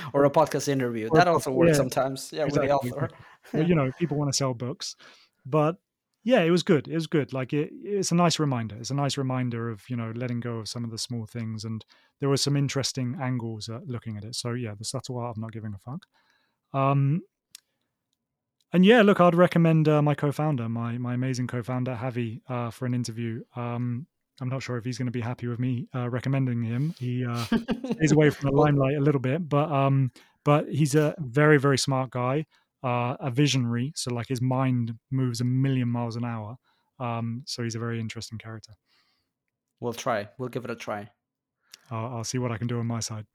<laughs> or a podcast interview. That also works yeah, sometimes. Yeah, exactly. with the author. you know, people want to sell books, but yeah, it was good. It was good. Like it, it's a nice reminder. It's a nice reminder of you know letting go of some of the small things, and there were some interesting angles at looking at it. So yeah, the subtle art of not giving a fuck. Um, and yeah, look, I'd recommend uh, my co-founder, my my amazing co-founder Javi, uh, for an interview. Um, I'm not sure if he's going to be happy with me uh, recommending him. He uh, <laughs> stays away from the limelight a little bit, but um, but he's a very very smart guy, uh, a visionary. So like his mind moves a million miles an hour. Um, so he's a very interesting character. We'll try. We'll give it a try. I'll, I'll see what I can do on my side.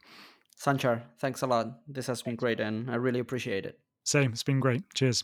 Sançar, thanks a lot. This has been great, and I really appreciate it. Same. It's been great. Cheers.